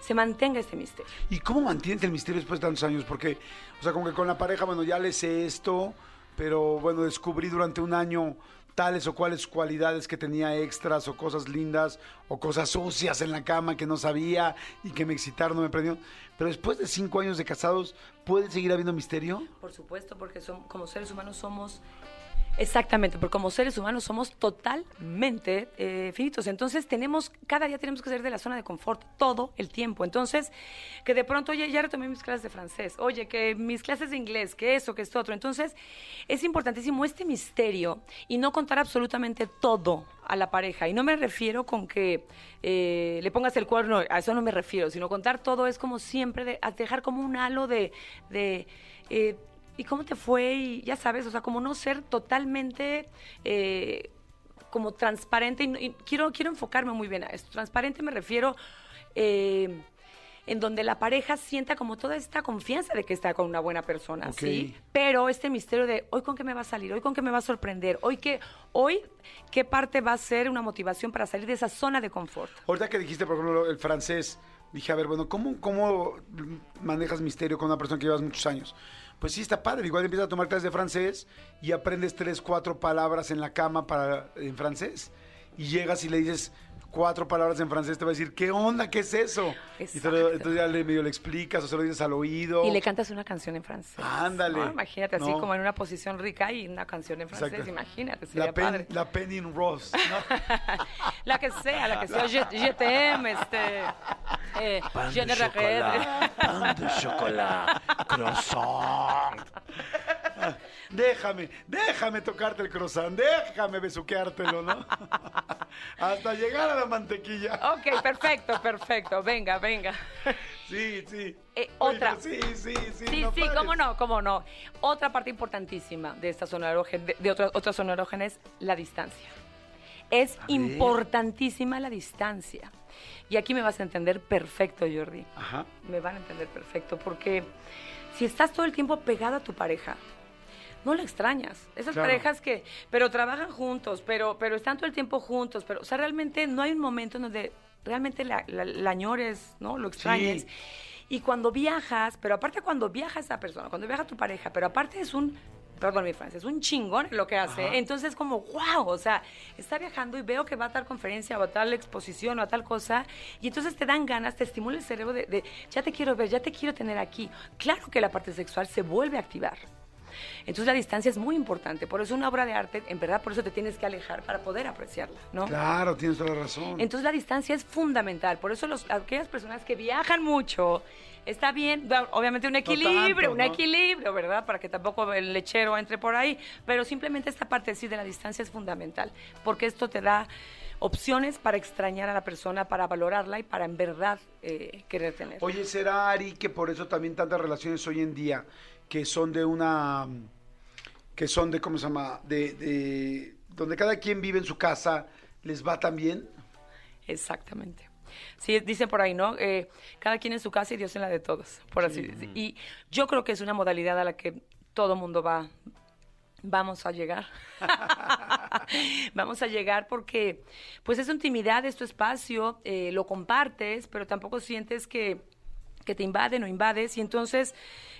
se mantenga este misterio. ¿Y cómo mantienes el misterio después de tantos años? Porque, o sea, como que con la pareja, bueno, ya le sé esto, pero bueno, descubrí durante un año tales o cuales cualidades que tenía extras o cosas lindas o cosas sucias en la cama que no sabía y que me excitaron, me prendieron. Pero después de cinco años de casados, ¿puede seguir habiendo misterio? Por supuesto, porque son, como seres humanos somos. Exactamente, porque como seres humanos somos totalmente eh, finitos. Entonces tenemos, cada día tenemos que salir de la zona de confort todo el tiempo. Entonces, que de pronto, oye, ya retomé mis clases de francés, oye, que mis clases de inglés, que eso, que esto otro. Entonces, es importantísimo este misterio y no contar absolutamente todo a la pareja. Y no me refiero con que eh, le pongas el cuerno, a eso no me refiero, sino contar todo es como siempre, de, dejar como un halo de... de eh, ¿Y cómo te fue? Y ya sabes, o sea, como no ser totalmente eh, como transparente. Y, y quiero, quiero enfocarme muy bien a esto. Transparente me refiero eh, en donde la pareja sienta como toda esta confianza de que está con una buena persona. ¿sí? Pero este misterio de hoy con qué me va a salir, hoy con qué me va a sorprender, hoy qué, hoy qué parte va a ser una motivación para salir de esa zona de confort. Ahorita que dijiste, por ejemplo, el francés, dije, a ver, bueno, ¿cómo, cómo manejas misterio con una persona que llevas muchos años? Pues sí, está padre. Igual empiezas a tomar clases de francés y aprendes tres, cuatro palabras en la cama para, en francés. Y llegas y le dices cuatro palabras en francés, te va a decir, ¿qué onda? ¿Qué es eso? Y te lo- Exacto. entonces ya le, medio le explicas o se lo dices al oído. Y le cantas una canción en francés. Ándale. ¿no? Imagínate, así como en una posición rica y una canción en francés. Exacto. Imagínate, sería la, pen, padre. la Penny in Rose. ¿no? La que sea, la que sea. Je, je t'aime, este. Eh, je ne regrette. pan de chocolate, croissant. déjame, déjame tocarte el croissant, déjame besuqueártelo, ¿no? Hasta llegar a la mantequilla. Ok, perfecto, perfecto. Venga, venga. Sí, sí. Eh, otra. Sí, sí, sí. Sí, no sí, pares. cómo no, cómo no. Otra parte importantísima de esta zona de, de otra, otra zona erógena es la distancia. Es importantísima la distancia. Y aquí me vas a entender perfecto, Jordi. Ajá. me van a entender perfecto, porque si estás todo el tiempo pegado a tu pareja, no la extrañas. Esas Claro. parejas que, pero trabajan juntos, pero, pero están todo el tiempo juntos, pero, o sea, realmente no hay un momento en donde realmente la, la- la añores, ¿no? Lo extrañes. Sí. Y cuando viajas, pero aparte cuando viaja esa persona, cuando viaja tu pareja, pero aparte es un perdón mi francés, un chingón lo que hace. Entonces como, wow, o sea, está viajando y veo que va a tal conferencia o a tal exposición o a tal cosa y entonces te dan ganas, te estimula el cerebro de, de ya te quiero ver, ya te quiero tener aquí. Claro que la parte sexual se vuelve a activar. Entonces la distancia es muy importante. Por eso una obra de arte, en verdad, por eso te tienes que alejar para poder apreciarla, ¿no? Claro, tienes toda la razón. Entonces la distancia es fundamental. Por eso los, aquellas personas que viajan mucho, está bien, obviamente un equilibrio, tanto, un ¿no? equilibrio, ¿verdad? Para que tampoco el lechero entre por ahí. Pero simplemente esta parte sí de la distancia es fundamental. Porque esto te da opciones para extrañar a la persona, para valorarla y para en verdad eh, querer tener. Oye, ¿será, Ari, que por eso también tantas relaciones hoy en día que son de una... que son de, ¿cómo se llama? De, de- donde cada quien vive en su casa, les va tan bien? Exactamente. Sí, dicen por ahí, ¿no? Eh, cada quien en su casa y Dios en la de todos, por así decir. Y yo creo que es una modalidad a la que todo mundo va, vamos a llegar. vamos a llegar porque, pues es tu intimidad, es tu espacio, eh, lo compartes, pero tampoco sientes que que te invaden o invades y entonces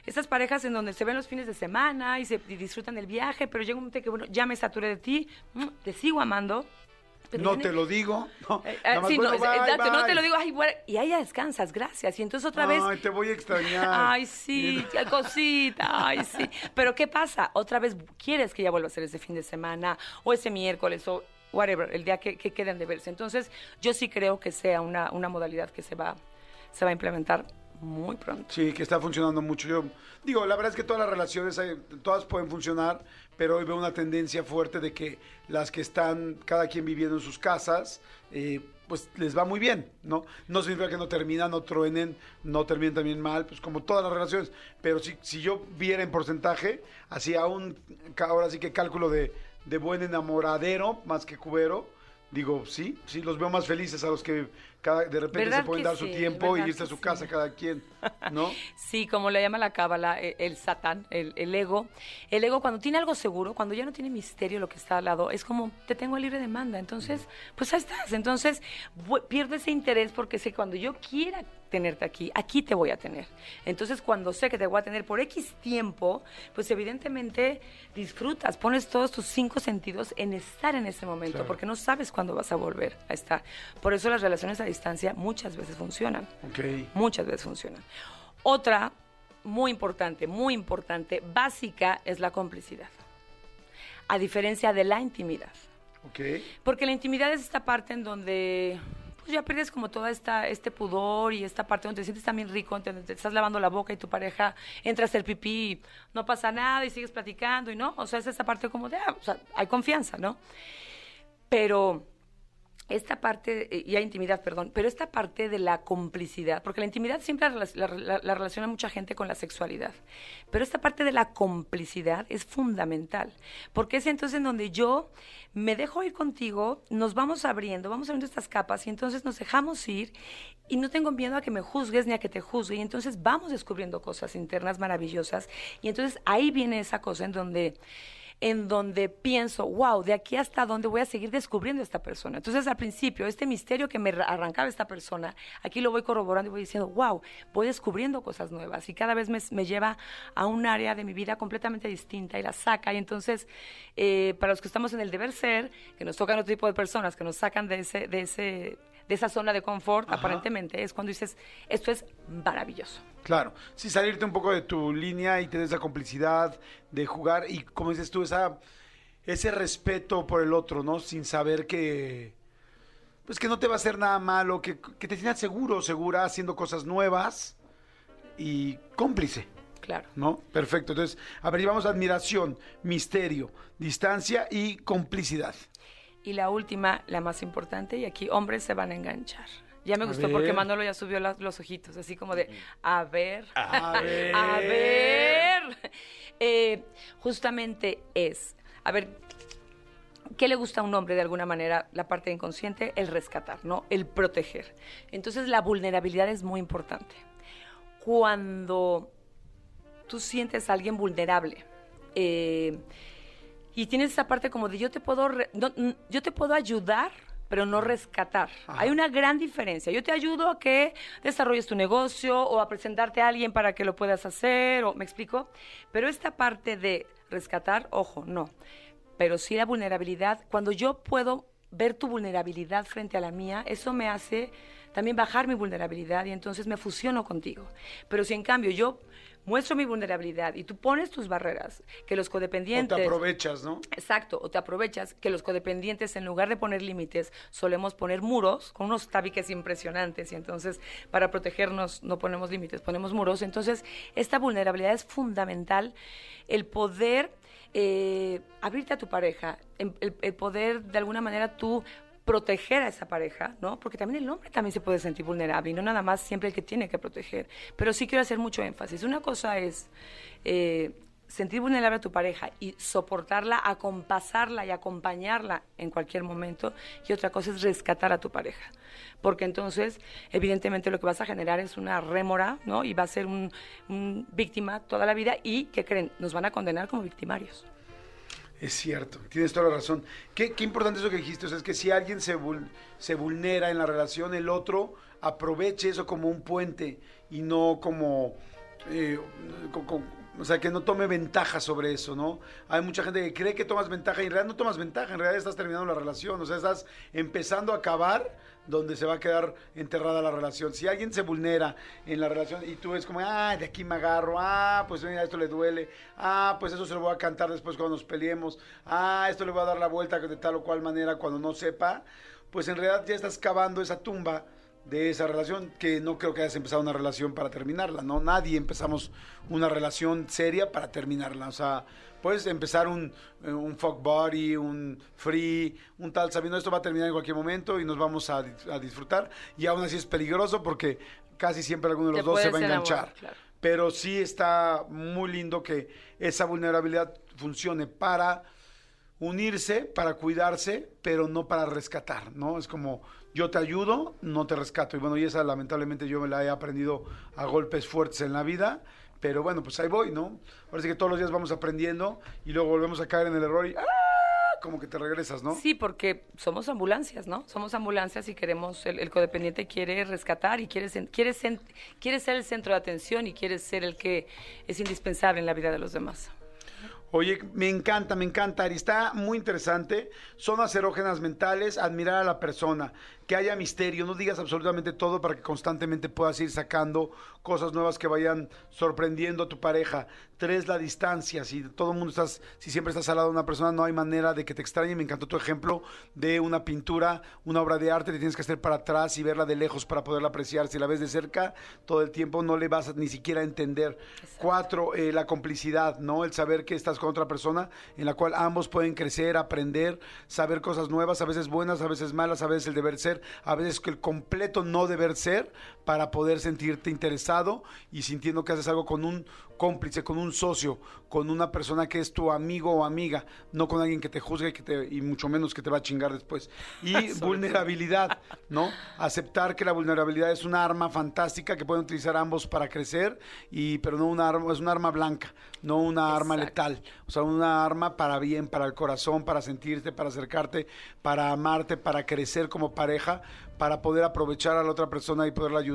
estas parejas en donde se ven los fines de semana y se y disfrutan el viaje, pero llega un momento que bueno, ya me saturé de ti, mm, te sigo amando. Pero no viene- te lo digo. No, eh, ah, sí, no, bueno, es- bye, exacto, no te lo digo, ay, bueno, y ahí ya descansas, gracias. Y entonces otra vez, Ay, te voy a extrañar. ay, sí, qué cosita, ay, sí. Pero ¿qué pasa? Otra vez quieres que ya vuelva a ser ese fin de semana, o ese miércoles, o whatever, el día que, que queden de verse. Entonces, yo sí creo que sea una, una modalidad que se va, se va a implementar muy pronto. Sí, que está funcionando mucho. Yo digo, la verdad es que todas las relaciones, todas pueden funcionar, pero hoy veo una tendencia fuerte de que las que están cada quien viviendo en sus casas, eh, pues les va muy bien, ¿no? No significa que no terminan, no truenen, no terminen también mal, pues como todas las relaciones. Pero si, si yo viera en porcentaje, hacía un, ahora sí que cálculo de, de buen enamoradero más que cubero, digo, sí, sí, los veo más felices a los que cada, de repente ¿Verdad se pueden dar su sí? tiempo y ¿Verdad irse a su sí? casa cada quien, ¿no? Sí, como le llama la cábala, eh, el satán, el, el ego. El ego cuando tiene algo seguro, cuando ya no tiene misterio lo que está al lado, es como, te tengo a libre demanda. Entonces, pues ahí estás. Entonces, pierdo ese interés porque sé que cuando yo quiera tenerte aquí, aquí te voy a tener. Entonces, cuando sé que te voy a tener por X tiempo, pues evidentemente disfrutas, pones todos tus cinco sentidos en estar en ese momento, Claro. porque no sabes cuándo vas a volver a estar. Por eso las relaciones a distancia muchas veces funcionan. Ok. Muchas veces funcionan. Otra, muy importante, muy importante, básica, es la complicidad. A diferencia de la intimidad. Ok. Porque la intimidad es esta parte en donde pues ya pierdes como toda esta este pudor y esta parte donde te sientes también rico, donde te estás lavando la boca y tu pareja entra a hacer pipí, y no pasa nada y sigues platicando y no, o sea, es esta parte como de, ah, o sea, hay confianza, ¿no? Pero esta parte, eh, y hay intimidad, perdón, pero esta parte de la complicidad, porque la intimidad siempre la, la- la- la relaciona mucha gente con la sexualidad, pero esta parte de la complicidad es fundamental, porque es entonces en donde yo me dejo ir contigo, nos vamos abriendo, vamos abriendo estas capas y entonces nos dejamos ir y no tengo miedo a que me juzgues ni a que te juzgue y entonces vamos descubriendo cosas internas maravillosas y entonces ahí viene esa cosa en donde en donde pienso, wow, de aquí hasta dónde voy a seguir descubriendo a esta persona. Entonces, al principio, este misterio que me ra- arrancaba esta persona, aquí lo voy corroborando y voy diciendo, wow, voy descubriendo cosas nuevas y cada vez me, me lleva a un área de mi vida completamente distinta y la saca. Y entonces, eh, para los que estamos en el deber ser, que nos tocan otro tipo de personas, que nos sacan de ese, de ese, de esa zona de confort, Ajá. aparentemente, es cuando dices, esto es maravilloso. Claro, sí, salirte un poco de tu línea y tener esa complicidad de jugar y, como dices tú, esa, ese respeto por el otro, ¿no? Sin saber que, pues que no te va a hacer nada malo, que, que te sientas seguro, segura, haciendo cosas nuevas y cómplice, Claro. ¿no? Perfecto. Entonces, a ver, llevamos admiración, misterio, distancia y complicidad. Y la última, la más importante, y aquí hombres se van a enganchar. Ya me A gustó porque. Manolo ya subió la- los ojitos, así como de, a ver, A ver. a ver. Eh, justamente es, a ver, ¿qué le gusta a un hombre de alguna manera? La parte inconsciente, el rescatar, ¿no? El proteger. Entonces la vulnerabilidad es muy importante. Cuando tú sientes a alguien vulnerable, eh, y tienes esa parte como de yo te puedo re- no, yo te puedo ayudar pero no rescatar. Hay una gran diferencia. Yo te ayudo a que desarrolles tu negocio o a presentarte a alguien para que lo puedas hacer, o me explico. Pero esta parte de rescatar, ojo, no. Pero sí la vulnerabilidad, cuando yo puedo ver tu vulnerabilidad frente a la mía, eso me hace también bajar mi vulnerabilidad y entonces me fusiono contigo. Pero si en cambio yo muestro mi vulnerabilidad y tú pones tus barreras, que los O codependientes... te aprovechas, ¿no? Exacto, o te aprovechas que los codependientes en lugar de poner límites solemos poner muros con unos tabiques impresionantes y entonces para protegernos no ponemos límites, ponemos muros. Entonces esta vulnerabilidad es fundamental, el poder eh, abrirte a tu pareja, el- el poder de alguna manera tú proteger a esa pareja, ¿no? Porque también el hombre también se puede sentir vulnerable y no nada más siempre el que tiene que proteger. Pero sí quiero hacer mucho énfasis. Una cosa es eh, sentir vulnerable a tu pareja y soportarla, acompasarla y acompañarla en cualquier momento. Y otra cosa es rescatar a tu pareja. Porque entonces, evidentemente, lo que vas a generar es una rémora, ¿no? Y va a ser un, víctima toda la vida y, ¿qué creen? Nos van a condenar como victimarios. Es cierto, tienes toda la razón. Qué, importante eso que dijiste, o sea, es que si alguien se, vul- se vulnera en la relación, el otro aproveche eso como un puente y no como... eh, o sea, que no tome ventaja sobre eso, ¿no? Hay mucha gente que cree que tomas ventaja y en realidad no tomas ventaja, en realidad estás terminando la relación, o sea, estás empezando a acabar donde se va a quedar enterrada la relación. Si alguien se vulnera en la relación y tú ves como, ah, de aquí me agarro, ah, pues mira, esto le duele, ah, pues eso se lo voy a cantar después cuando nos peleemos, ah, esto le voy a dar la vuelta de tal o cual manera cuando no sepa, pues en realidad ya estás cavando esa tumba de esa relación, que no creo que hayas empezado una relación para terminarla, ¿no? Nadie empezamos una relación seria para terminarla, o sea, puedes empezar un, eh, un fuck body, un free, un tal, sabiendo esto va a terminar en cualquier momento y nos vamos a, a disfrutar, y aún así es peligroso porque casi siempre alguno de Te los dos se va a enganchar. claro. Pero sí está muy lindo que esa vulnerabilidad funcione para unirse, para cuidarse, pero no para rescatar, ¿no? Es como yo te ayudo, no te rescato. Y bueno, y esa lamentablemente yo me la he aprendido a golpes fuertes en la vida, pero bueno, pues ahí voy, ¿no? Ahora sí que todos los días vamos aprendiendo y luego volvemos a caer en el error y ¡ah! como que te regresas, ¿no? Sí, porque somos ambulancias, ¿no? Somos ambulancias y queremos, el, codependiente quiere rescatar y quiere, quiere, quiere ser el centro de atención y quiere ser el que es indispensable en la vida de los demás. Oye, me encanta, me encanta. Está muy interesante. Zonas erógenas mentales, admirar a la persona, que haya misterio, no digas absolutamente todo para que constantemente puedas ir sacando cosas nuevas que vayan sorprendiendo a tu pareja. Tres, la distancia. Si todo el mundo estás, si siempre estás al lado de una persona, no hay manera de que te extrañe. Me encantó tu ejemplo de una pintura, una obra de arte, te tienes que hacer para atrás y verla de lejos para poderla apreciar. Si la ves de cerca, todo el tiempo no le vas a ni siquiera a entender. Cuatro, eh, la complicidad, ¿no? El saber que estás con otra persona en la cual ambos pueden crecer, aprender, saber cosas nuevas, a veces buenas, a veces malas, a veces el deber ser, a veces que el completo no deber ser para poder sentirte interesado y sintiendo que haces algo con un cómplice, con un socio, con una persona que es tu amigo o amiga, no con alguien que te juzgue y, que te, y mucho menos que te va a chingar después. Y vulnerabilidad, ¿no? Aceptar que la vulnerabilidad es una arma fantástica que pueden utilizar ambos para crecer, y, pero no una arma, es un arma blanca, no una arma letal. O sea, una arma para bien, para el corazón, para sentirte, para acercarte, para amarte, para crecer como pareja, para poder aprovechar a la otra persona y poderla ayudar,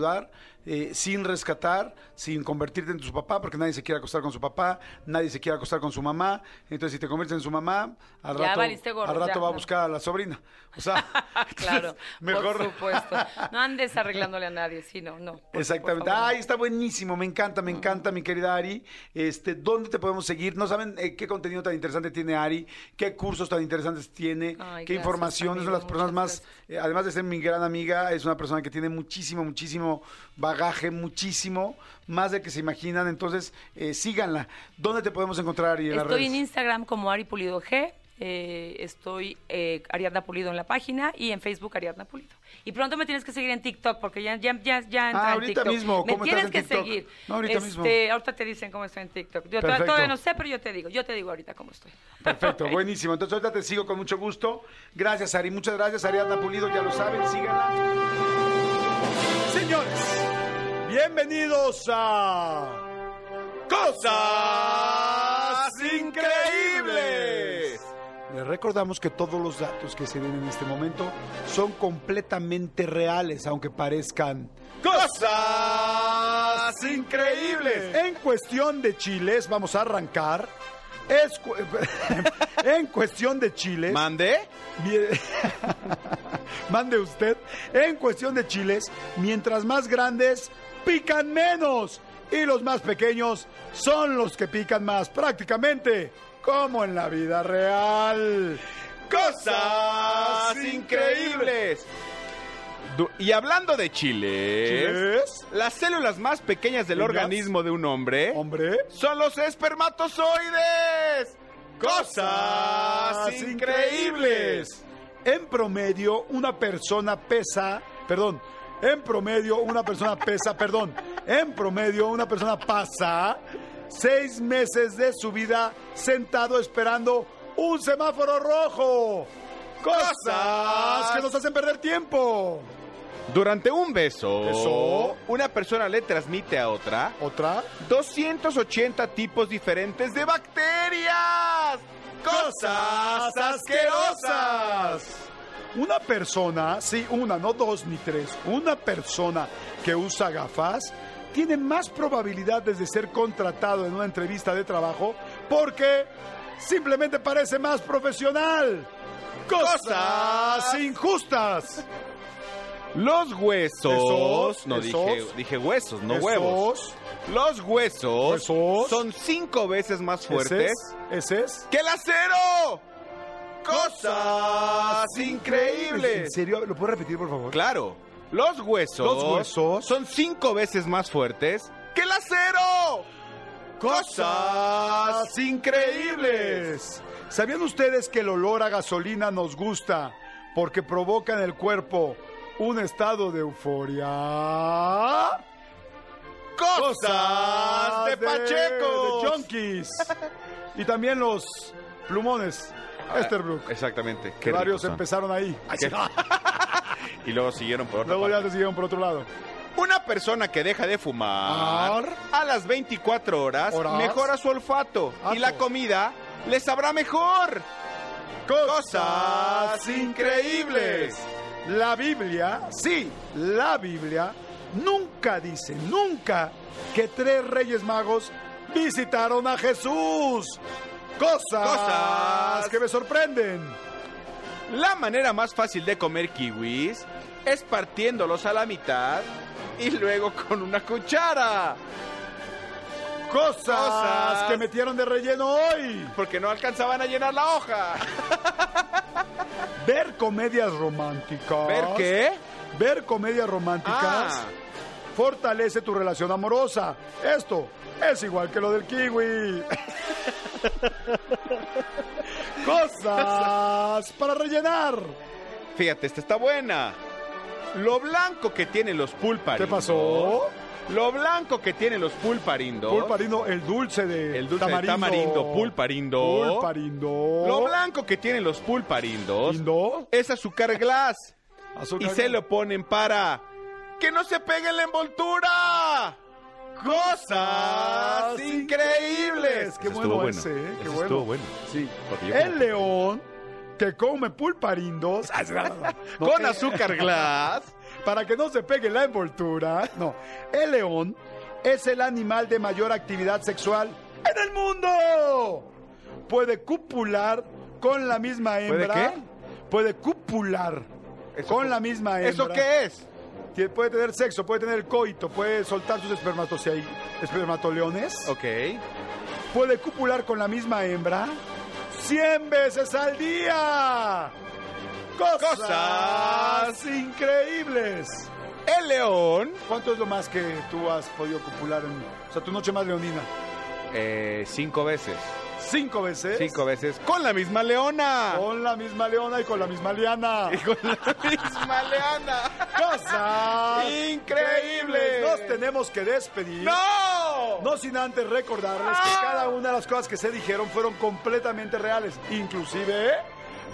eh, sin rescatar, sin convertirte en tu papá, porque nadie se quiere acostar con su papá, nadie se quiere acostar con su mamá. Entonces, si te conviertes en su mamá, al Ya rato, gorro, al rato ya, va a buscar a la sobrina. O sea, claro, mejor. por supuesto. No andes arreglándole a nadie, sí, no, no. por- Exactamente. por Ay, está buenísimo, me encanta, me encanta, mi querida Ari. Este, ¿dónde te podemos seguir? No saben eh, qué contenido tan interesante tiene Ari, qué cursos tan interesantes tiene, Ay, qué gracias, información. es una de las personas más, eh, además de ser mi gran amiga, es una persona que tiene muchísimo, muchísimo bagaje, muchísimo, más de que se imaginan. Entonces, eh, síganla. ¿Dónde te podemos encontrar, Ari? En las Estoy en? Instagram como Ari Pulido G. eh, estoy eh, Ariadna Pulido en la página y en Facebook Ariadna Pulido. Y pronto me tienes que seguir en TikTok porque ya, ya, ya, ya entra Ah, en ahorita TikTok. mismo, Me ¿cómo estás tienes en que TikTok? seguir. No, ahorita Este, mismo. Ahorita te dicen cómo estoy en TikTok. Yo to- Perfecto. todavía no sé, pero yo te digo. Yo te digo ahorita cómo estoy. Perfecto, buenísimo. Entonces ahorita te sigo con mucho gusto. Gracias, Ari. Muchas gracias, Ariadna Pulido. Ya lo saben, síganla. Señores, bienvenidos a Cosas Increíbles. Les recordamos que todos los datos que se ven en este momento son completamente reales, aunque parezcan cosas increíbles. En cuestión de chiles, vamos a arrancar Es cu- en cuestión de chiles. ¿Mande? Mande usted. En cuestión de chiles, mientras más grandes, pican menos. Y los más pequeños son los que pican más. Prácticamente como en la vida real. ¡Cosas increíbles! Y hablando de chiles, ¿Chiles? las células más pequeñas del organismo de un hombre Hombre. son los espermatozoides. ¡Cosas increíbles! En promedio, una persona pesa, perdón, en promedio una persona pesa, perdón, en promedio una persona pasa seis meses de su vida sentado esperando un semáforo rojo. Cosas que nos hacen perder tiempo. Durante un beso, Beso. una persona le transmite a otra Otra. 280 tipos diferentes de bacterias. ¡Cosas asquerosas! Una persona, sí, una, no dos ni tres, una persona que usa gafas tiene más probabilidades de ser contratado en una entrevista de trabajo porque simplemente parece más profesional. Cosas Cosas injustas. Los huesos. Esos, no dije, dije huesos, no Esos. huevos. Los huesos, Huesos. son cinco veces más fuertes es, ese es. que el acero. Cosas ¿En increíbles. serio? ¿Lo puedo repetir, por favor? Claro. Los huesos, Los huesos. son cinco veces más fuertes que el acero. Cosas increíbles. ¿Sabían ustedes que el olor a gasolina nos gusta porque provoca en el cuerpo un estado de euforia? Cosas de Pacheco. De junkies. y también los plumones. Esterbrook. Exactamente. Que varios empezaron ahí. Y luego siguieron por otra Luego parte. ya se siguieron por otro lado. Una persona que deja de fumar Ar. a las 24 horas, Horas. mejora su olfato y la comida le sabrá mejor. Cosas increíbles. La Biblia, sí, la Biblia nunca dice, nunca, que tres reyes magos visitaron a Jesús. Cosas, Cosas. que me sorprenden. La manera más fácil de comer kiwis es partiéndolos a la mitad y luego con una cuchara. Cosas, Cosas. que metieron de relleno hoy. Porque no alcanzaban a llenar la hoja. Ver comedias románticas. ¿Ver qué? Ver comedias románticas Ah, fortalece tu relación amorosa. Esto es igual que lo del kiwi. Cosas para rellenar. fíjate, esta está buena. Lo blanco que tienen los pulparindos. ¿Qué pasó? Lo blanco que tienen los pulparindos. Pulparindo, el dulce de El dulce de tamarindo. tamarindo, pulparindo. Pulparindo. Lo blanco que tienen los pulparindos Lindo. es azúcar glass. Azúcar. Y se lo ponen para que no se pegue en la envoltura. Cosas increíbles. Qué bueno, estuvo ese, ¿eh? Qué bueno. estuvo bueno. Sí. El león que come pulparindos. No, Con azúcar glass. Para que no se pegue la envoltura. No. El león es el animal de mayor actividad sexual en el mundo. Puede cupular con la misma ¿Puede hembra. qué? Puede cupular ¿Eso con qué- la misma hembra. ¿Eso qué es? Puede tener sexo, puede tener coito, puede soltar sus espermatoleones. Ok. Puede cupular con la misma hembra 100 veces al día. Cosas, increíbles. El león. ¿Cuánto es lo más que tú has podido copular en, o sea, tu noche más leonina? eh, cinco veces. Cinco veces. Cinco veces. Con la misma leona. Con la misma leona y con la misma liana. Y con la misma leona. Cosas Increíbles. Nos tenemos que despedir. ¡No! No sin antes recordarles que ¡Ah! cada una de las cosas que se dijeron fueron completamente reales, inclusive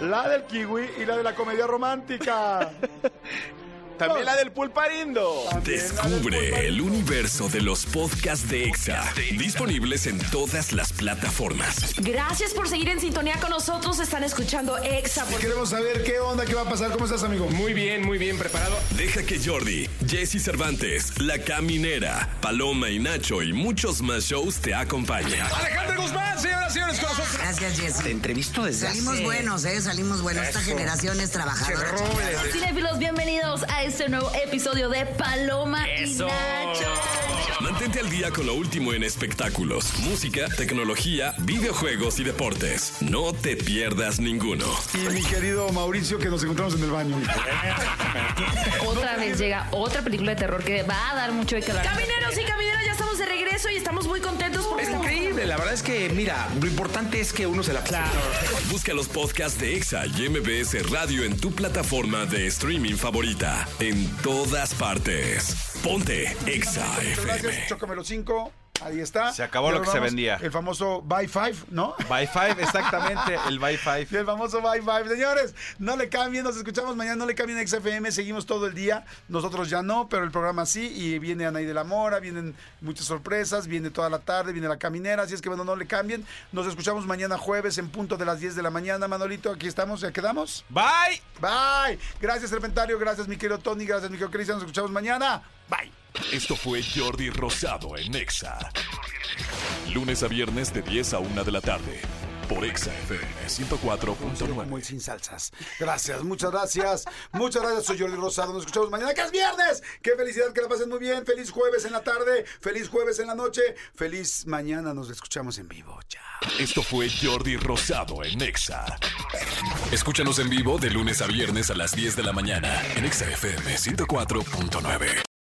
la del kiwi y la de la comedia romántica. También la del pulparindo. Descubre el universo de los podcasts de EXA. Disponibles en todas las plataformas. Gracias por seguir en sintonía con nosotros. Están escuchando Exa. Queremos saber qué onda, qué va a pasar. ¿Cómo estás, amigo? Muy bien, muy bien preparado. Deja que Jordi Jesse Cervantes, La Caminera, Paloma y Nacho y muchos más shows te acompañan. Alejandro Guzmán, señoras y señores, con nosotros. Gracias, Jessy. Te entrevisto desde Salimos hace- buenos, ¿eh? Salimos buenos. Esta generación es trabajadora. Cinefilos, bienvenidos a este nuevo episodio de Paloma y Nacho. Mantente al día con lo último en espectáculos, música, tecnología, videojuegos y deportes. No te pierdas ninguno. Y mi querido Mauricio, que nos encontramos en el baño. Otra vez llega otra película de terror que va a dar mucho de que hablar. Camineros y camineras, ya estamos regreso y estamos muy contentos porque Es increíble, la verdad es que, mira, lo importante es que uno se la claro. Busca los podcasts de EXA y MBS Radio en tu plataforma de streaming favorita. En todas partes. Ponte EXA Muchas gracias, FM. Chócamelo 5. Ahí está. Se acabó lo que se vendía. El famoso Buy Five, ¿no? By Five, exactamente, el By Five. Y el famoso Bye Bye. Señores, no le cambien, nos escuchamos mañana, no le cambien a XFM, seguimos todo el día. Nosotros ya no, pero el programa sí. Y viene Anaí de la Mora, vienen muchas sorpresas, viene toda la tarde, viene la caminera. Así es que bueno, no le cambien. Nos escuchamos mañana jueves en punto de las 10 de la mañana. Manolito, aquí estamos, ya quedamos. Bye. Bye. Gracias, Serpentario. Gracias, mi querido Tony. Gracias, mi querido Cristian. Nos escuchamos mañana. Bye. Esto fue Jordi Rosado en EXA. Lunes a viernes de 10 a 1 de la tarde. Por EXA FM 104.9. Como el sin salsas. Gracias, muchas gracias. Muchas gracias, soy Jordi Rosado. Nos escuchamos mañana, que es viernes. Qué felicidad, que la pasen muy bien. Feliz jueves en la tarde, feliz jueves en la noche, feliz mañana. Nos escuchamos en vivo. Chao. Esto fue Jordi Rosado en EXA. Escúchanos en vivo de lunes a viernes a las 10 de la mañana en EXA FM 104.9.